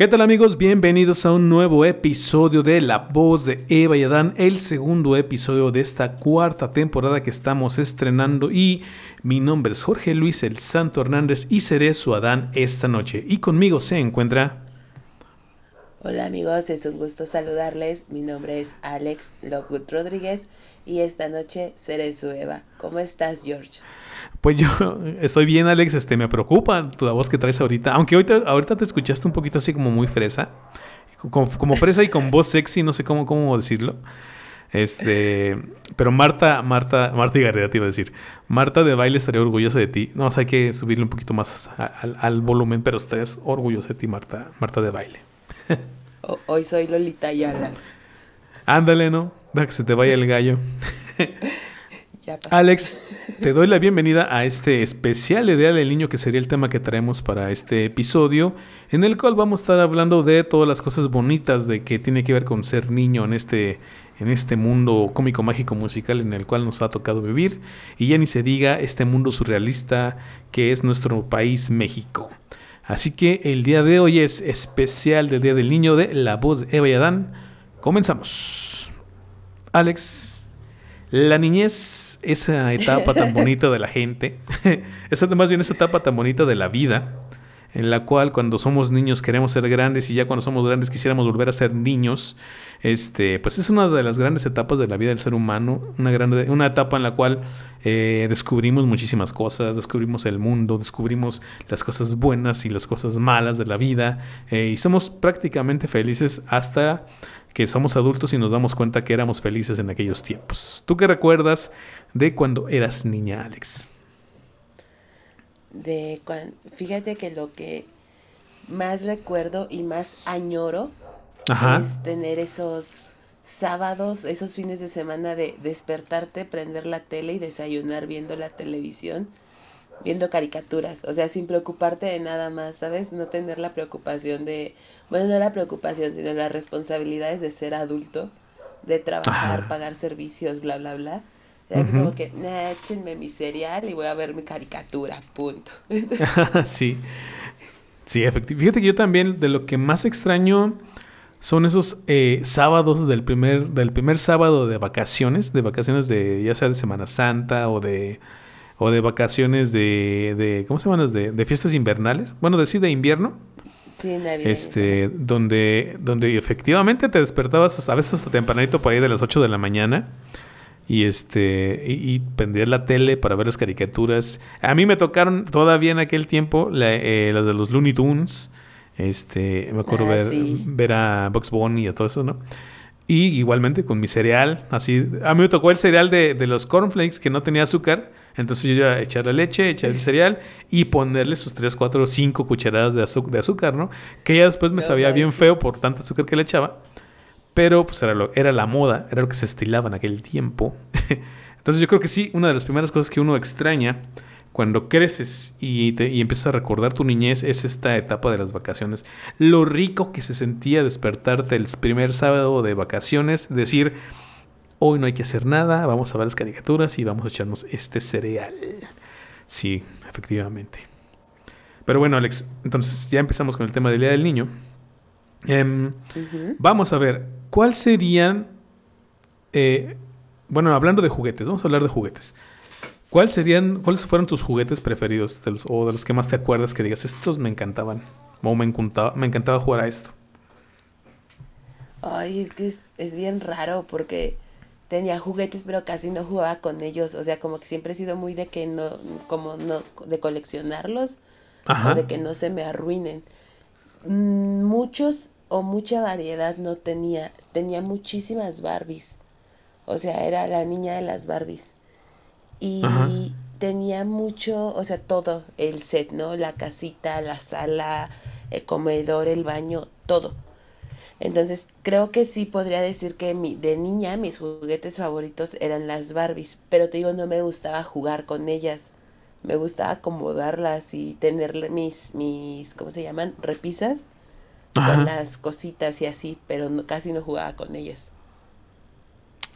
¿Qué tal amigos? Bienvenidos a un nuevo episodio de La voz de Eva y Adán, el segundo episodio de esta cuarta temporada que estamos estrenando y mi nombre es Jorge Luis El Santo Hernández y seré su Adán esta noche y conmigo se encuentra... Hola amigos, es un gusto saludarles, mi nombre es Alex Lockwood Rodríguez y esta noche seré su Eva. ¿Cómo estás George? Pues yo estoy bien, Alex. Este, me preocupa tu la voz que traes ahorita. Aunque ahorita, ahorita te escuchaste un poquito así como muy fresa. Como, fresa y con voz sexy, no sé cómo, cómo decirlo. Este, pero Marta, Marta, Marta y Gareda te iba a decir. Marta de baile estaría orgullosa de ti. No, o sea, hay que subirle un poquito más al, volumen, pero estarías orgullosa de ti, Marta, Marta de baile. Hoy soy Lolita Yala. Ándale, ¿no? Deja que se te vaya el gallo. Alex, te doy la bienvenida a este especial Ideal del Niño, que sería el tema que traemos para este episodio, en el cual vamos a estar hablando de todas las cosas bonitas de que tiene que ver con ser niño en este, en este mundo cómico, mágico, musical en el cual nos ha tocado vivir, y ya ni se diga este mundo surrealista que es nuestro país México. Así que el día de hoy es especial del Día del Niño de La Voz de Eva y Adán. Comenzamos. Alex, la niñez, esa etapa tan bonita de la gente, esa más bien esa etapa tan bonita de la vida, en la cual cuando somos niños queremos ser grandes y ya cuando somos grandes quisiéramos volver a ser niños, este, pues es una de las grandes etapas de la vida del ser humano, una, grande, una etapa en la cual eh, descubrimos muchísimas cosas, descubrimos el mundo, descubrimos las cosas buenas y las cosas malas de la vida eh, y somos prácticamente felices hasta que somos adultos y nos damos cuenta que éramos felices en aquellos tiempos. ¿Tú qué recuerdas de cuando eras niña, Alex? De cuando, fíjate que lo que más recuerdo y más añoro es tener esos sábados, esos fines de semana de despertarte, prender la tele y desayunar viendo la televisión viendo caricaturas, o sea, sin preocuparte de nada más, ¿sabes? No tener la preocupación de, bueno, no la preocupación, sino las responsabilidades de ser adulto, de trabajar, pagar servicios, bla, bla, bla. Es como que, nah, échenme mi cereal y voy a ver mi caricatura, punto. sí, sí, efectivamente. Fíjate que yo también de lo que más extraño son esos eh, sábados del primer, del primer sábado de vacaciones, de vacaciones de ya sea de Semana Santa o de o de vacaciones de, de ¿cómo se llaman? De, de fiestas invernales. Bueno, de sí, de invierno. Sí. Este, donde, donde efectivamente te despertabas a veces hasta tempranito por ahí de las 8 de la mañana y este y, y la tele para ver las caricaturas. A mí me tocaron todavía en aquel tiempo eh, las de los Looney Tunes. Este, me acuerdo ah, ver, ver a Bugs Bunny y a todo eso, ¿no? Y igualmente con mi cereal, así. A mí me tocó el cereal de, de los cornflakes que no tenía azúcar entonces yo iba a echar la leche, echar el cereal y ponerle sus 3, 4 o 5 cucharadas de, azúcar, de azúcar, ¿no? Que ya después me sabía bien feo por tanto azúcar que le echaba. Pero pues era, lo, era la moda, era lo que se estilaba en aquel tiempo. Entonces yo creo que sí, una de las primeras cosas que uno extraña cuando creces y, te, y empiezas a recordar tu niñez es esta etapa de las vacaciones. Lo rico que se sentía despertarte el primer sábado de vacaciones, decir Hoy no hay que hacer nada, vamos a ver las caricaturas y vamos a echarnos este cereal. Sí, efectivamente. Pero bueno, Alex, entonces ya empezamos con el tema del Día del Niño. Em, vamos a ver, ¿cuál serían... Eh, bueno, hablando de juguetes, vamos a hablar de juguetes. ¿Cuáles serían, cuáles fueron tus juguetes preferidos o de los que más te acuerdas que digas, estos me encantaban o me encantaba, me encantaba jugar a esto? Ay, es que es bien raro porque tenía juguetes, pero casi no jugaba con ellos. O sea, como que siempre he sido muy de que no, como no, de coleccionarlos o de que no se me arruinen. Mm, muchos o mucha variedad no tenía. Tenía muchísimas Barbies. O sea, era la niña de las Barbies. Y tenía mucho, o sea, todo el set, ¿no? La casita, la sala, el comedor, el baño, todo. Entonces, creo que sí podría decir que mi, de niña mis juguetes favoritos eran las Barbies, pero te digo, no me gustaba jugar con ellas. Me gustaba acomodarlas y tener mis, mis ¿cómo se llaman? Repisas con las cositas y así, pero casi no jugaba con ellas.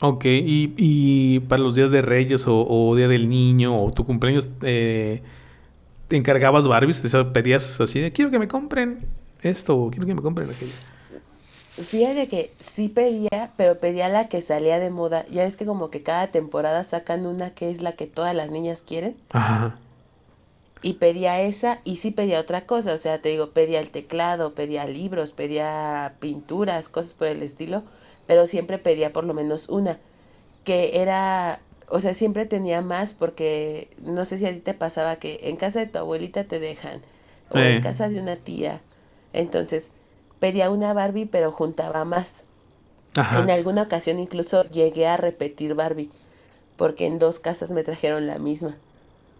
Ok, y, y para los días de Reyes o, Día del Niño o tu cumpleaños, eh, ¿te encargabas Barbies? ¿Te pedías así de, quiero que me compren esto o quiero que me compren aquello? Fíjate que sí pedía, pero pedía la que salía de moda. Ya ves que como que cada temporada sacan una que es la que todas las niñas quieren. Ajá. Y pedía esa y sí pedía otra cosa. O sea, te digo, pedía el teclado, pedía libros, pedía pinturas, cosas por el estilo. Pero siempre pedía por lo menos una. Que era, o sea, siempre tenía más porque no sé si a ti te pasaba que en casa de tu abuelita te dejan. O en casa de una tía. Entonces pedía una Barbie pero juntaba más. En alguna ocasión incluso llegué a repetir Barbie porque en dos casas me trajeron la misma.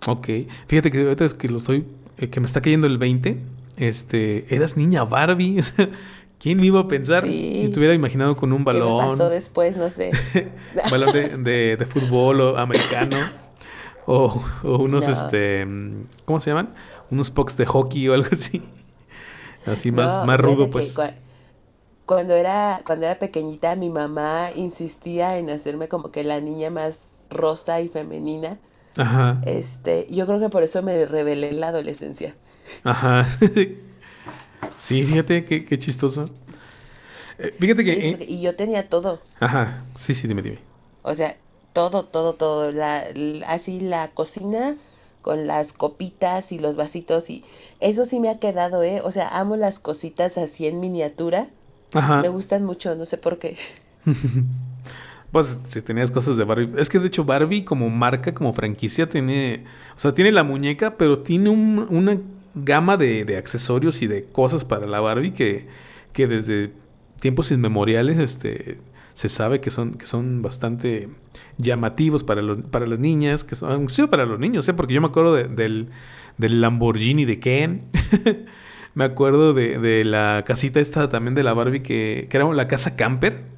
Ok, fíjate que ahorita es que lo estoy, eh, que me está cayendo el 20, este, eras niña Barbie, ¿quién me iba a pensar? Si te hubiera imaginado con un balón. ¿Qué pasó después? No sé. balón de, de, fútbol o americano. O, unos, este, ¿cómo se llaman? Unos pucks de hockey o algo así. Así más, más rudo, pues. cuando era, cuando era pequeñita, mi mamá insistía en hacerme como que la niña más rosa y femenina. Ajá. Este, yo creo que por eso me rebelé en la adolescencia. Ajá. sí, fíjate qué, qué chistoso. Eh, fíjate que. y yo tenía todo. Ajá. Sí, sí, dime, dime. O sea, todo, todo, todo. La, así la cocina con las copitas y los vasitos y eso sí me ha quedado, ¿eh? O sea, amo las cositas así en miniatura. Ajá. Me gustan mucho, no sé por qué. pues si tenías cosas de Barbie. Es que de hecho Barbie como marca, como franquicia, tiene... O sea, tiene la muñeca, pero tiene una gama de, de, accesorios y de cosas para la Barbie que, que desde tiempos inmemoriales este, se sabe que son, que son bastante llamativos para, para las niñas, que son, sí, para los niños, ¿eh? porque yo me acuerdo del, del Lamborghini de Ken. me acuerdo de, la casita esta también de la Barbie, que, que era la casa camper.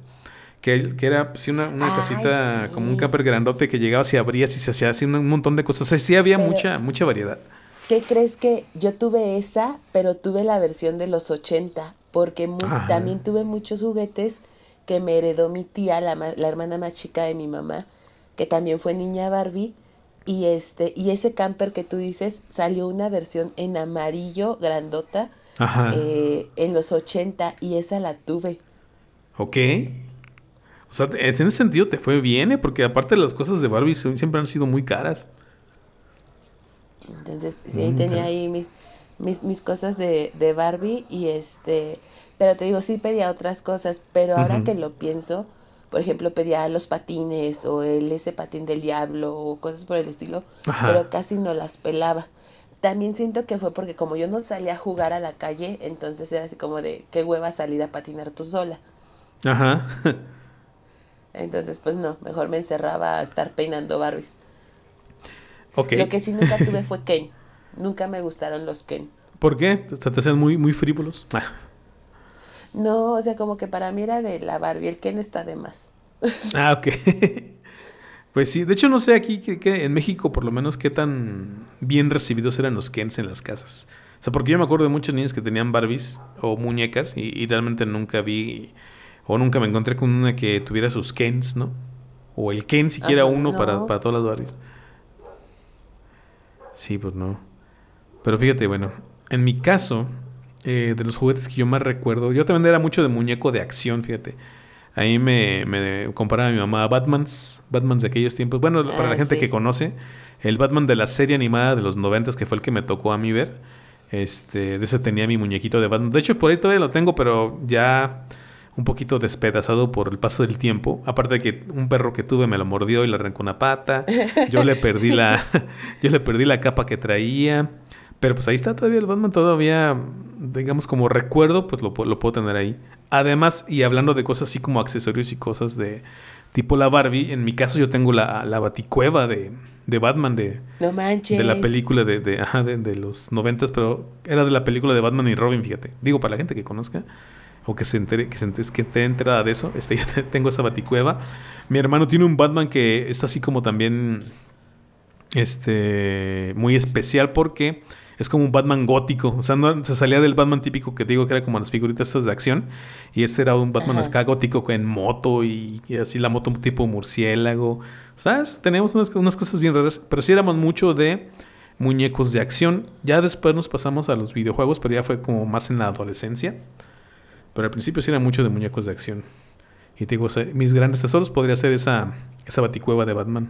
Que, que era pues, una, una casita como un camper grandote que llegaba y abrías y se hacía así un, montón de cosas. O sea, sí había mucha, mucha variedad. ¿Qué crees que yo tuve esa, pero tuve la versión de los 80? Porque también tuve muchos juguetes que me heredó mi tía, la, la hermana más chica de mi mamá, que también fue niña Barbie. Y, este, y ese camper que tú dices, salió una versión en amarillo, grandota, eh, en los 80 y esa la tuve. Ok. O sea, en ese sentido te fue bien, ¿eh? porque aparte las cosas de Barbie siempre han sido muy caras. Entonces, sí, tenía ahí mis, mis, mis cosas de, de Barbie y este pero te digo, sí pedía otras cosas, pero ahora que lo pienso, por ejemplo, pedía los patines o el ese patín del diablo o cosas por el estilo, pero casi no las pelaba. También siento que fue porque como yo no salía a jugar a la calle, entonces era así como de qué hueva salir a patinar tú sola. Ajá. entonces, pues no, mejor me encerraba a estar peinando Barbies. Okay. Lo que sí nunca tuve fue Ken. Nunca me gustaron los Ken. ¿Por qué? ¿Te hacían muy, muy frívolos? Ah. No, o sea, como que para mí era de la Barbie, el Ken está de más. ah, ok. pues sí, de hecho no sé aquí que, en México por lo menos qué tan bien recibidos eran los Kens en las casas. O sea, porque yo me acuerdo de muchos niños que tenían Barbies o muñecas y, realmente nunca vi o nunca me encontré con una que tuviera sus Kens, ¿no? O el Ken siquiera uno para, para todas las Barbies. Sí, pues no. Pero fíjate, bueno, en mi caso, eh, de los juguetes que yo más recuerdo. Yo también era mucho de muñeco de acción, fíjate. Ahí me, me comparaba mi mamá a Batmans, Batmans de aquellos tiempos. Bueno, para la ah, gente que conoce, el Batman de la serie animada de los noventas, que fue el que me tocó a mí ver. Este, de ese tenía mi muñequito de Batman. De hecho, por ahí todavía lo tengo, pero ya un poquito despedazado por el paso del tiempo. Aparte de que un perro que tuve me lo mordió y le arrancó una pata. Yo le perdí la, yo le perdí la capa que traía. Pero pues ahí está todavía el Batman, todavía, digamos, como recuerdo, pues lo, lo puedo tener ahí. Además, y hablando de cosas así como accesorios y cosas de tipo la Barbie, en mi caso yo tengo la, la baticueva de, de Batman de, no manches. de la película de, de, ajá, de, de los noventas, pero era de la película de Batman y Robin, fíjate. Digo, para la gente que conozca o que se entere, que, se entere, que esté enterada de eso, este, tengo esa baticueva. Mi hermano tiene un Batman que es así como también este muy especial porque es como un Batman gótico. O sea, no, se salía del Batman típico que digo que era como las figuritas estas de acción. Y este era un Batman acá gótico en moto y, así la moto tipo murciélago. ¿Sabes? Teníamos unas, unas, cosas bien raras. Pero sí éramos mucho de muñecos de acción. Ya después nos pasamos a los videojuegos, pero ya fue como más en la adolescencia. Pero al principio sí era mucho de muñecos de acción. Y te digo, mis grandes tesoros podría ser esa, esa baticueva de Batman.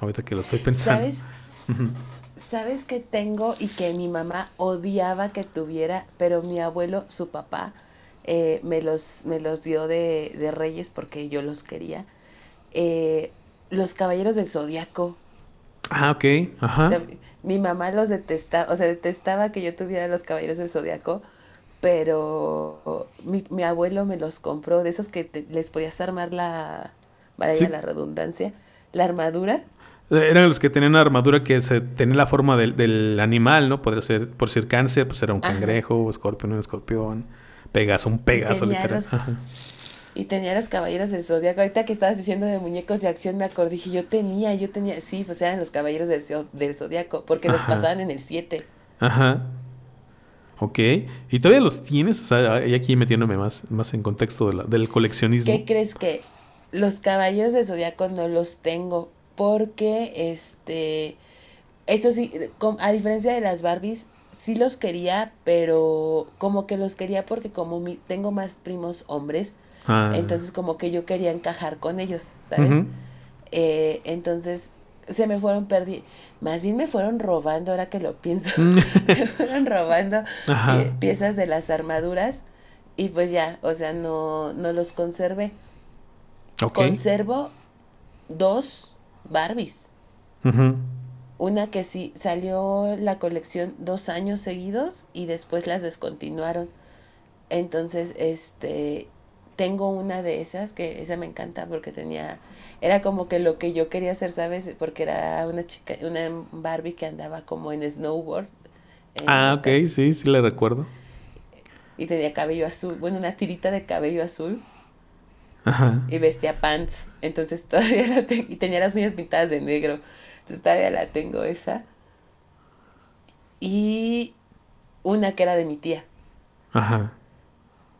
Ahorita que lo estoy pensando. ¿Sabes? ¿Sabes que tengo y que mi mamá odiaba que tuviera, pero mi abuelo, su papá, eh, me, los, me los dio de, de, Reyes porque yo los quería? Eh, los Caballeros del Zodiaco. Ah, ok. Ajá. mi mamá los detestaba, o sea, detestaba que yo tuviera los Caballeros del Zodiaco, pero mi, mi abuelo me los compró, de esos que les podías armar la, vaya la redundancia, la armadura. Eran los que tenían una armadura que se tenía la forma del, del animal, ¿no? Podría ser, por ser cáncer, pues era un cangrejo, o escorpión, un escorpión, pegaso, un pegaso, literal. y tenía los caballeros del zodiaco. Ahorita que estabas diciendo de muñecos de acción, me acordé, dije, yo tenía, yo tenía, sí, pues eran los caballeros del, del zodiaco, porque los pasaban en el 7. Ajá. Ok. ¿Y todavía los tienes? O sea, y aquí metiéndome más, más en contexto de la, del coleccionismo. ¿Qué crees que los caballeros del zodiaco no los tengo? Porque este eso sí a diferencia de las Barbies sí los quería pero como que los quería porque como mi, tengo más primos hombres ah. entonces como que yo quería encajar con ellos sabes eh, entonces se me fueron perdiendo más bien me fueron robando ahora que lo pienso me fueron robando piezas de las armaduras y pues ya o sea no no los conservé. Conservo dos Barbies. Una que sí salió la colección dos años seguidos y después las descontinuaron. Entonces, este, tengo una de esas que esa me encanta porque tenía, era como que lo que yo quería hacer, ¿sabes? Porque era una chica, una Barbie que andaba como en snowboard. ah, ok, sí, sí le recuerdo. Y tenía cabello azul, bueno, una tirita de cabello azul. Y vestía pants. Entonces todavía la tengo. Y tenía las uñas pintadas de negro. Entonces todavía la tengo esa. Y una que era de mi tía. Ajá.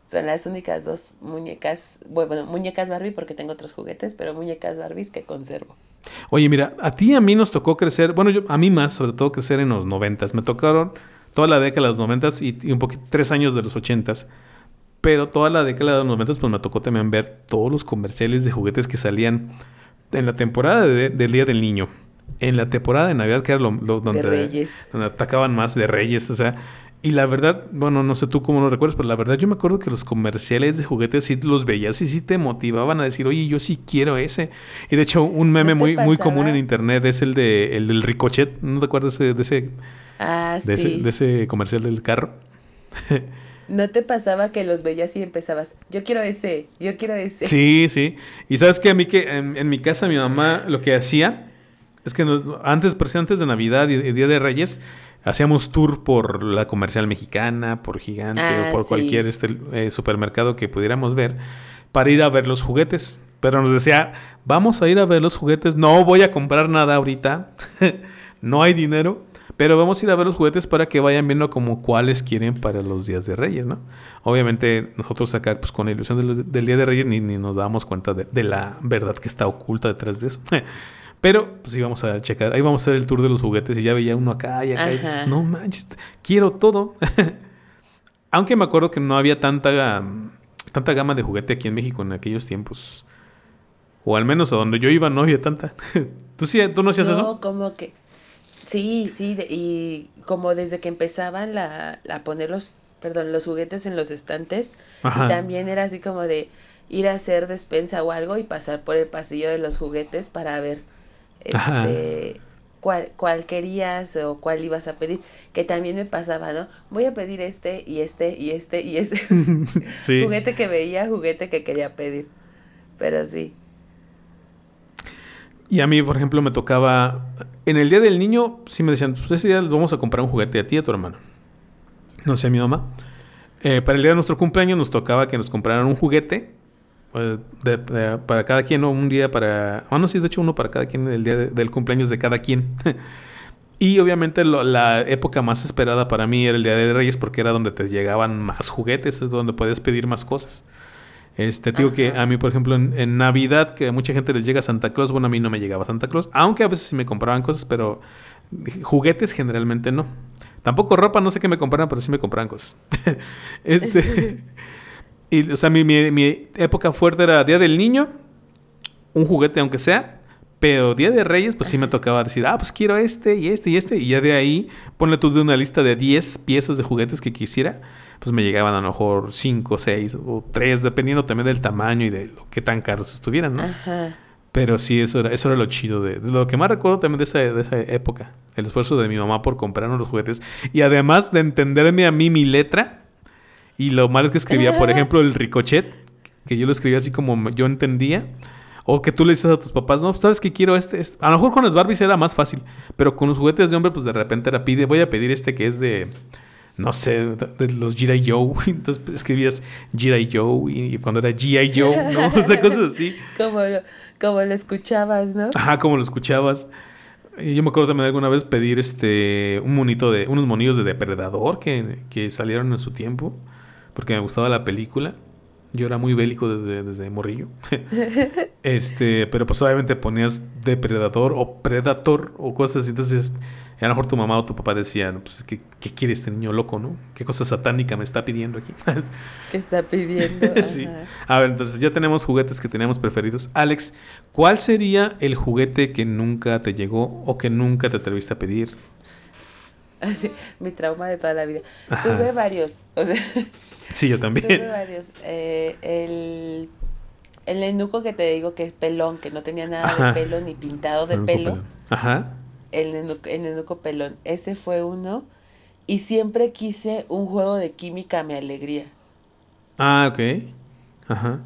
Son las únicas dos muñecas, bueno, muñecas Barbie porque tengo otros juguetes, pero muñecas Barbies que conservo. Oye, mira, a ti y a mí nos tocó crecer, bueno, yo, a mí más, sobre todo crecer en los noventas. Me tocaron toda la década de los noventas y, y un poquito, tres años de los ochentas. Pero toda la década de los 90 pues me tocó también ver todos los comerciales de juguetes que salían en la temporada del Día del Niño. En la temporada de Navidad, que era lo, donde, Reyes. donde atacaban más de Reyes. O sea, y la verdad, bueno, no sé tú cómo lo recuerdas, pero la verdad yo me acuerdo que los comerciales de juguetes sí los veías y sí te motivaban a decir, oye, yo sí quiero ese. Y de hecho, un meme muy, muy común en internet es el de el del ricochet. ¿No te acuerdas de ese, ah, de, ese, de ese comercial del carro? ¿No te pasaba que los veías y empezabas, yo quiero ese, yo quiero ese? Sí, sí. Y sabes que a mí que en, mi casa mi mamá lo que hacía es que antes, antes de Navidad y, Día de Reyes, hacíamos tour por la comercial mexicana, por Gigante o ah, por cualquier este, eh, supermercado que pudiéramos ver para ir a ver los juguetes. Pero nos decía, vamos a ir a ver los juguetes, no voy a comprar nada ahorita, no hay dinero, pero vamos a ir a ver los juguetes para que vayan viendo como cuáles quieren para los días de Reyes, ¿no? Obviamente nosotros acá pues con la ilusión del, Día de Reyes ni, nos dábamos cuenta de, la verdad que está oculta detrás de eso. Pero pues íbamos a checar, ahí vamos a hacer el tour de los juguetes y ya veía uno acá y acá y dices, no manches, quiero todo. Aunque me acuerdo que no había tanta, tanta gama de juguete aquí en México en aquellos tiempos. O al menos a donde yo iba no había tanta. ¿Tú, sí, ¿tú no hacías eso? No, como que Sí, sí, y como desde que empezaban la, a poner los, perdón, los juguetes en los estantes, y también era así como de ir a hacer despensa o algo y pasar por el pasillo de los juguetes para ver este cuál, cuál querías o cuál ibas a pedir, que también me pasaba, ¿no? Voy a pedir este y este y este y este. juguete que veía, juguete que quería pedir. Pero sí. Y a mí, por ejemplo, me tocaba. En el día del niño, sí me decían, pues ese día les vamos a comprar un juguete a ti y a tu hermano. No sé, a mi mamá. Eh, para el día de nuestro cumpleaños nos tocaba que nos compraran un juguete. Eh, para cada quien, o un día para. Ah, no, sí, de hecho, uno para cada quien, el día del cumpleaños de cada quien. y obviamente la época más esperada para mí era el día de Reyes porque era donde te llegaban más juguetes, es donde puedes pedir más cosas. Este, digo que a mí, por ejemplo, en, Navidad, que a mucha gente les llega Santa Claus, bueno, a mí no me llegaba Santa Claus, aunque a veces sí me compraban cosas, pero juguetes generalmente no. Tampoco ropa, no sé qué me compraban, pero sí me compraban cosas. este, y, o sea, mi, mi, época fuerte era Día del Niño, un juguete aunque sea, pero Día de Reyes, pues sí me tocaba decir, ah, pues quiero este y este y este, y ya de ahí ponle tú de una lista de 10 piezas de juguetes que quisiera pues me llegaban a lo mejor 5, 6 o 3, dependiendo también del tamaño y de lo que tan caros estuvieran, ¿no? Ajá. Pero sí, eso era, eso era lo chido de, lo que más recuerdo también de esa, de esa época. El esfuerzo de mi mamá por comprarnos los juguetes. Y además de entenderme a mí mi letra. Y lo malo es que escribía, por ejemplo, el ricochet. Que yo lo escribía así como yo entendía. O que tú le dices a tus papás, no, sabes que quiero este, este, A lo mejor con las Barbies era más fácil. Pero con los juguetes de hombre, pues de repente era pide, voy a pedir este que es de no sé, de los G.I. Joe. Entonces escribías G.I. Joe y cuando era G.I. Joe, ¿no? O sea, cosas así. como, lo, como lo escuchabas, ¿no? Ajá, como lo escuchabas. Y yo me acuerdo también alguna vez pedir este un monito de, unos monillos de depredador que, que salieron en su tiempo, porque me gustaba la película. Yo era muy bélico desde, desde morrillo. este, pero pues obviamente ponías depredador o predator o cosas así. Entonces a lo mejor tu mamá o tu papá decían, pues, ¿qué, ¿qué, quiere este niño loco, no? ¿Qué cosa satánica me está pidiendo aquí? ¿Qué está pidiendo? sí. A ver, entonces ya tenemos juguetes que teníamos preferidos. Alex, ¿cuál sería el juguete que nunca te llegó o que nunca te atreviste a pedir? Mi trauma de toda la vida. Tuve varios. O sea, sí, yo también. Tuve varios. Eh, el, el enuco que te digo que es pelón, que no tenía nada de pelo ni pintado de pelo. Ajá el nenuco, pelón. Ese fue uno. Y siempre quise un juego de química mi alegría. Ah, ok. Ajá.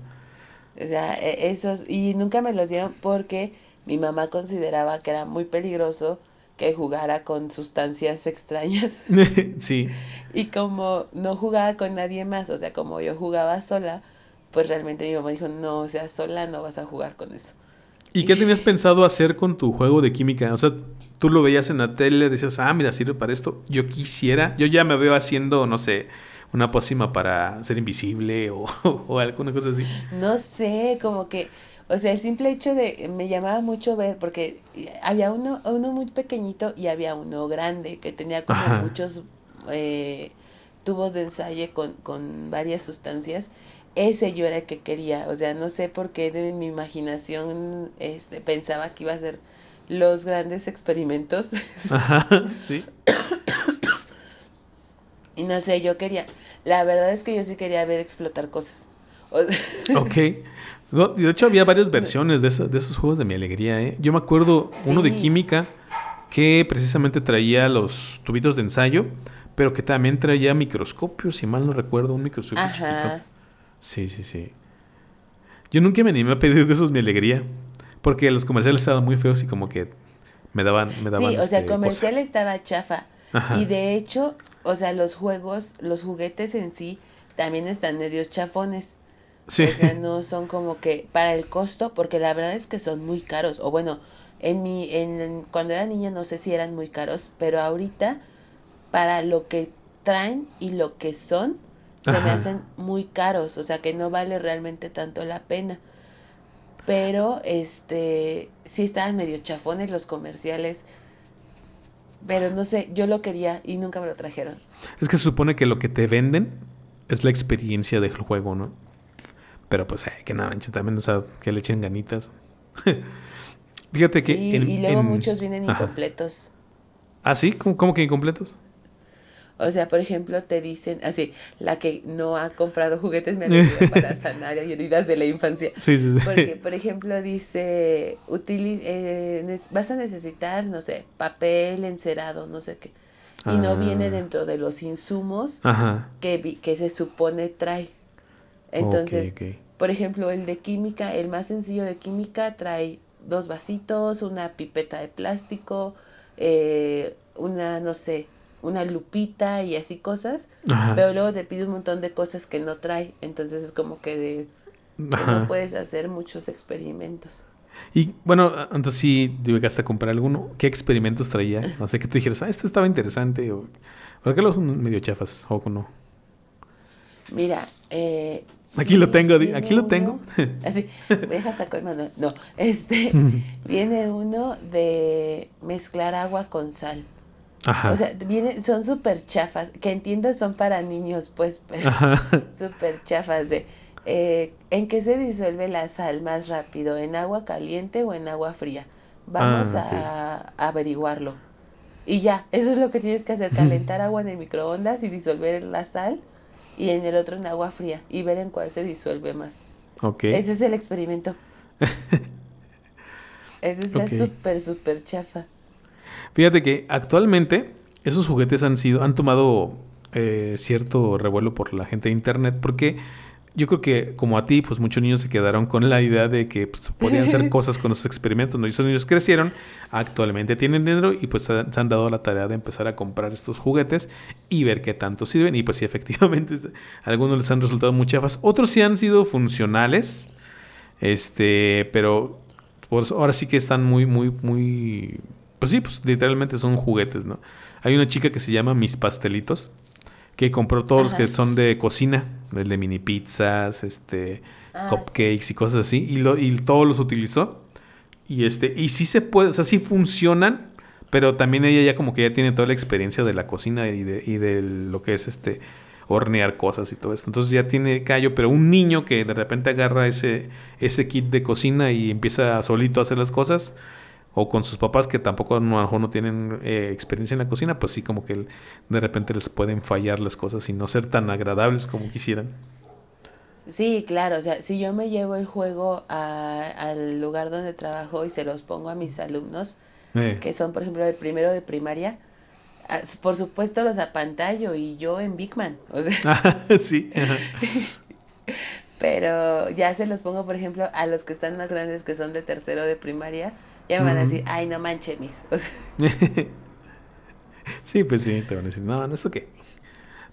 O sea, e, esos. Y nunca me los dieron porque mi mamá consideraba que era muy peligroso que jugara con sustancias extrañas. sí. Y como no jugaba con nadie más, o sea, como yo jugaba sola, pues realmente mi mamá dijo, no, o sea, sola no vas a jugar con eso. ¿Y qué tenías pensado hacer con tu juego de química? O sea, tú lo veías en la tele, decías, ah, mira, sirve para esto. Yo quisiera, yo ya me veo haciendo, no sé, una pócima para ser invisible o, o alguna cosa así. No sé, como que, o sea, el simple hecho de, me llamaba mucho ver, porque había uno, uno muy pequeñito y había uno grande que tenía como muchos eh, tubos de ensayo con, con varias sustancias ese yo era el que quería, o sea, no sé por qué de mi imaginación este, pensaba que iba a ser los grandes experimentos. Ajá, sí. y no sé, yo quería, la verdad es que yo sí quería ver explotar cosas. ok. de hecho, había varias versiones de, de, esos juegos de mi alegría. ¿eh? Yo me acuerdo uno de química que precisamente traía los tubitos de ensayo, pero que también traía microscopios, si mal no recuerdo, un microscopio chiquito. Sí, sí, sí. Yo nunca me animé a pedir de esos mi alegría. Porque los comerciales estaban muy feos y como que me daban. Me daban sí, o sea, el este, comercial estaba chafa. Y de hecho, o sea, los juegos, los juguetes en sí también están medios chafones. Sí. O sea, no son como que para el costo, porque la verdad es que son muy caros. O bueno, en mi, en, cuando era niña no sé si eran muy caros, pero ahorita, para lo que traen y lo que son, se me hacen muy caros, o sea que no vale realmente tanto la pena. Pero este sí estaban medio chafones los comerciales. Pero no sé, yo lo quería y nunca me lo trajeron. Es que se supone que lo que te venden es la experiencia del juego, ¿no? Pero pues hay que nada, también, o sea, que le echen ganitas. Fíjate que. y luego muchos vienen incompletos. ¿Ah, sí? ¿Cómo, ¿Cómo, que incompletos? O sea, por ejemplo, te dicen, así, la que no ha comprado juguetes me ha para sanar heridas de la infancia. Sí, sí, sí. Porque, por ejemplo, dice, eh, vas a necesitar, no sé, papel encerado, no sé qué. Y no viene ah. dentro de los insumos Que, que se supone trae. Entonces, por ejemplo, el de química, el más sencillo de química trae dos vasitos, una pipeta de plástico, eh, una, no sé, una lupita y así cosas, pero luego te pide un montón de cosas que no trae, entonces es como que de, no puedes hacer muchos experimentos. Y bueno, entonces sí llegaste a comprar alguno. ¿Qué experimentos traía? No sé, que tú dijeras, ah, este estaba interesante. O, ¿Por qué los son medio chafas? ¿O no? Mira, eh, Aquí lo tengo, aquí lo tengo. Así, deja sacar mano. No, este, viene uno de mezclar agua con sal. Ajá. O sea, viene, son súper chafas, que entiendo son para niños, pues, pero súper chafas de, eh, ¿en qué se disuelve la sal más rápido? ¿En agua caliente o en agua fría? Vamos ah, a, averiguarlo. Y ya, eso es lo que tienes que hacer, calentar agua en el microondas y disolver la sal y en el otro en agua fría y ver en cuál se disuelve más. Ok. Ese es el experimento. Ese está súper, súper chafa. Fíjate que actualmente esos juguetes han sido, han tomado eh, cierto revuelo por la gente de internet porque yo creo que como a ti, pues muchos niños se quedaron con la idea de que pues, podían hacer cosas con esos experimentos. ¿no? Y esos niños crecieron, actualmente tienen dinero y pues se han dado la tarea de empezar a comprar estos juguetes y ver qué tanto sirven. Y pues sí, efectivamente, algunos les han resultado muy chafas. Otros sí han sido funcionales. Este, pero pues, ahora sí que están muy, muy, muy pues sí, pues literalmente son juguetes, ¿no? Hay una chica que se llama Mis Pastelitos, que compró todos los que son de cocina, el de mini pizzas, este, ah, cupcakes y cosas así, y, lo, y todos los utilizó. Y este, y sí se puede, o sea, sí funcionan, pero también ella ya como que ya tiene toda la experiencia de la cocina y de, y de lo que es este hornear cosas y todo esto. Entonces ya tiene callo, pero un niño que de repente agarra ese, ese kit de cocina y empieza solito a hacer las cosas, o con sus papás que tampoco a lo mejor no tienen eh, experiencia en la cocina, pues sí como que de repente les pueden fallar las cosas y no ser tan agradables como quisieran. Sí, claro, o sea, si yo me llevo el juego al lugar donde trabajo y se los pongo a mis alumnos, eh. que son por ejemplo de primero de primaria, ah, por supuesto los apantallo y yo en Big Man, o sea. sí. Pero ya se los pongo, por ejemplo, a los que están más grandes que son de tercero de primaria, ya me van a decir, ay, no manches, mis. sí, pues sí, te van a decir, no, no, ¿esto qué?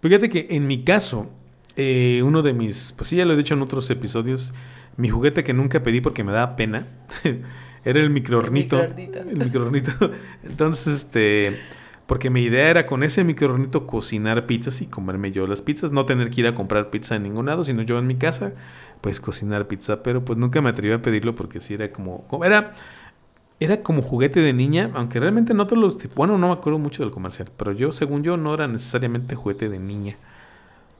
Fíjate que en mi caso, eh, uno de mis, pues sí, ya lo he dicho en otros episodios, mi juguete que nunca pedí porque me daba pena, era el microornito. El microornito. Entonces, este, porque mi idea era con ese microornito cocinar pizzas y comerme yo las pizzas, no tener que ir a comprar pizza en ningún lado, sino yo en mi casa, pues cocinar pizza, pero pues nunca me atreví a pedirlo porque sí era como, era era como juguete de niña, aunque realmente no todos los bueno, no me acuerdo mucho del comercial, pero yo, según yo, no era necesariamente juguete de niña.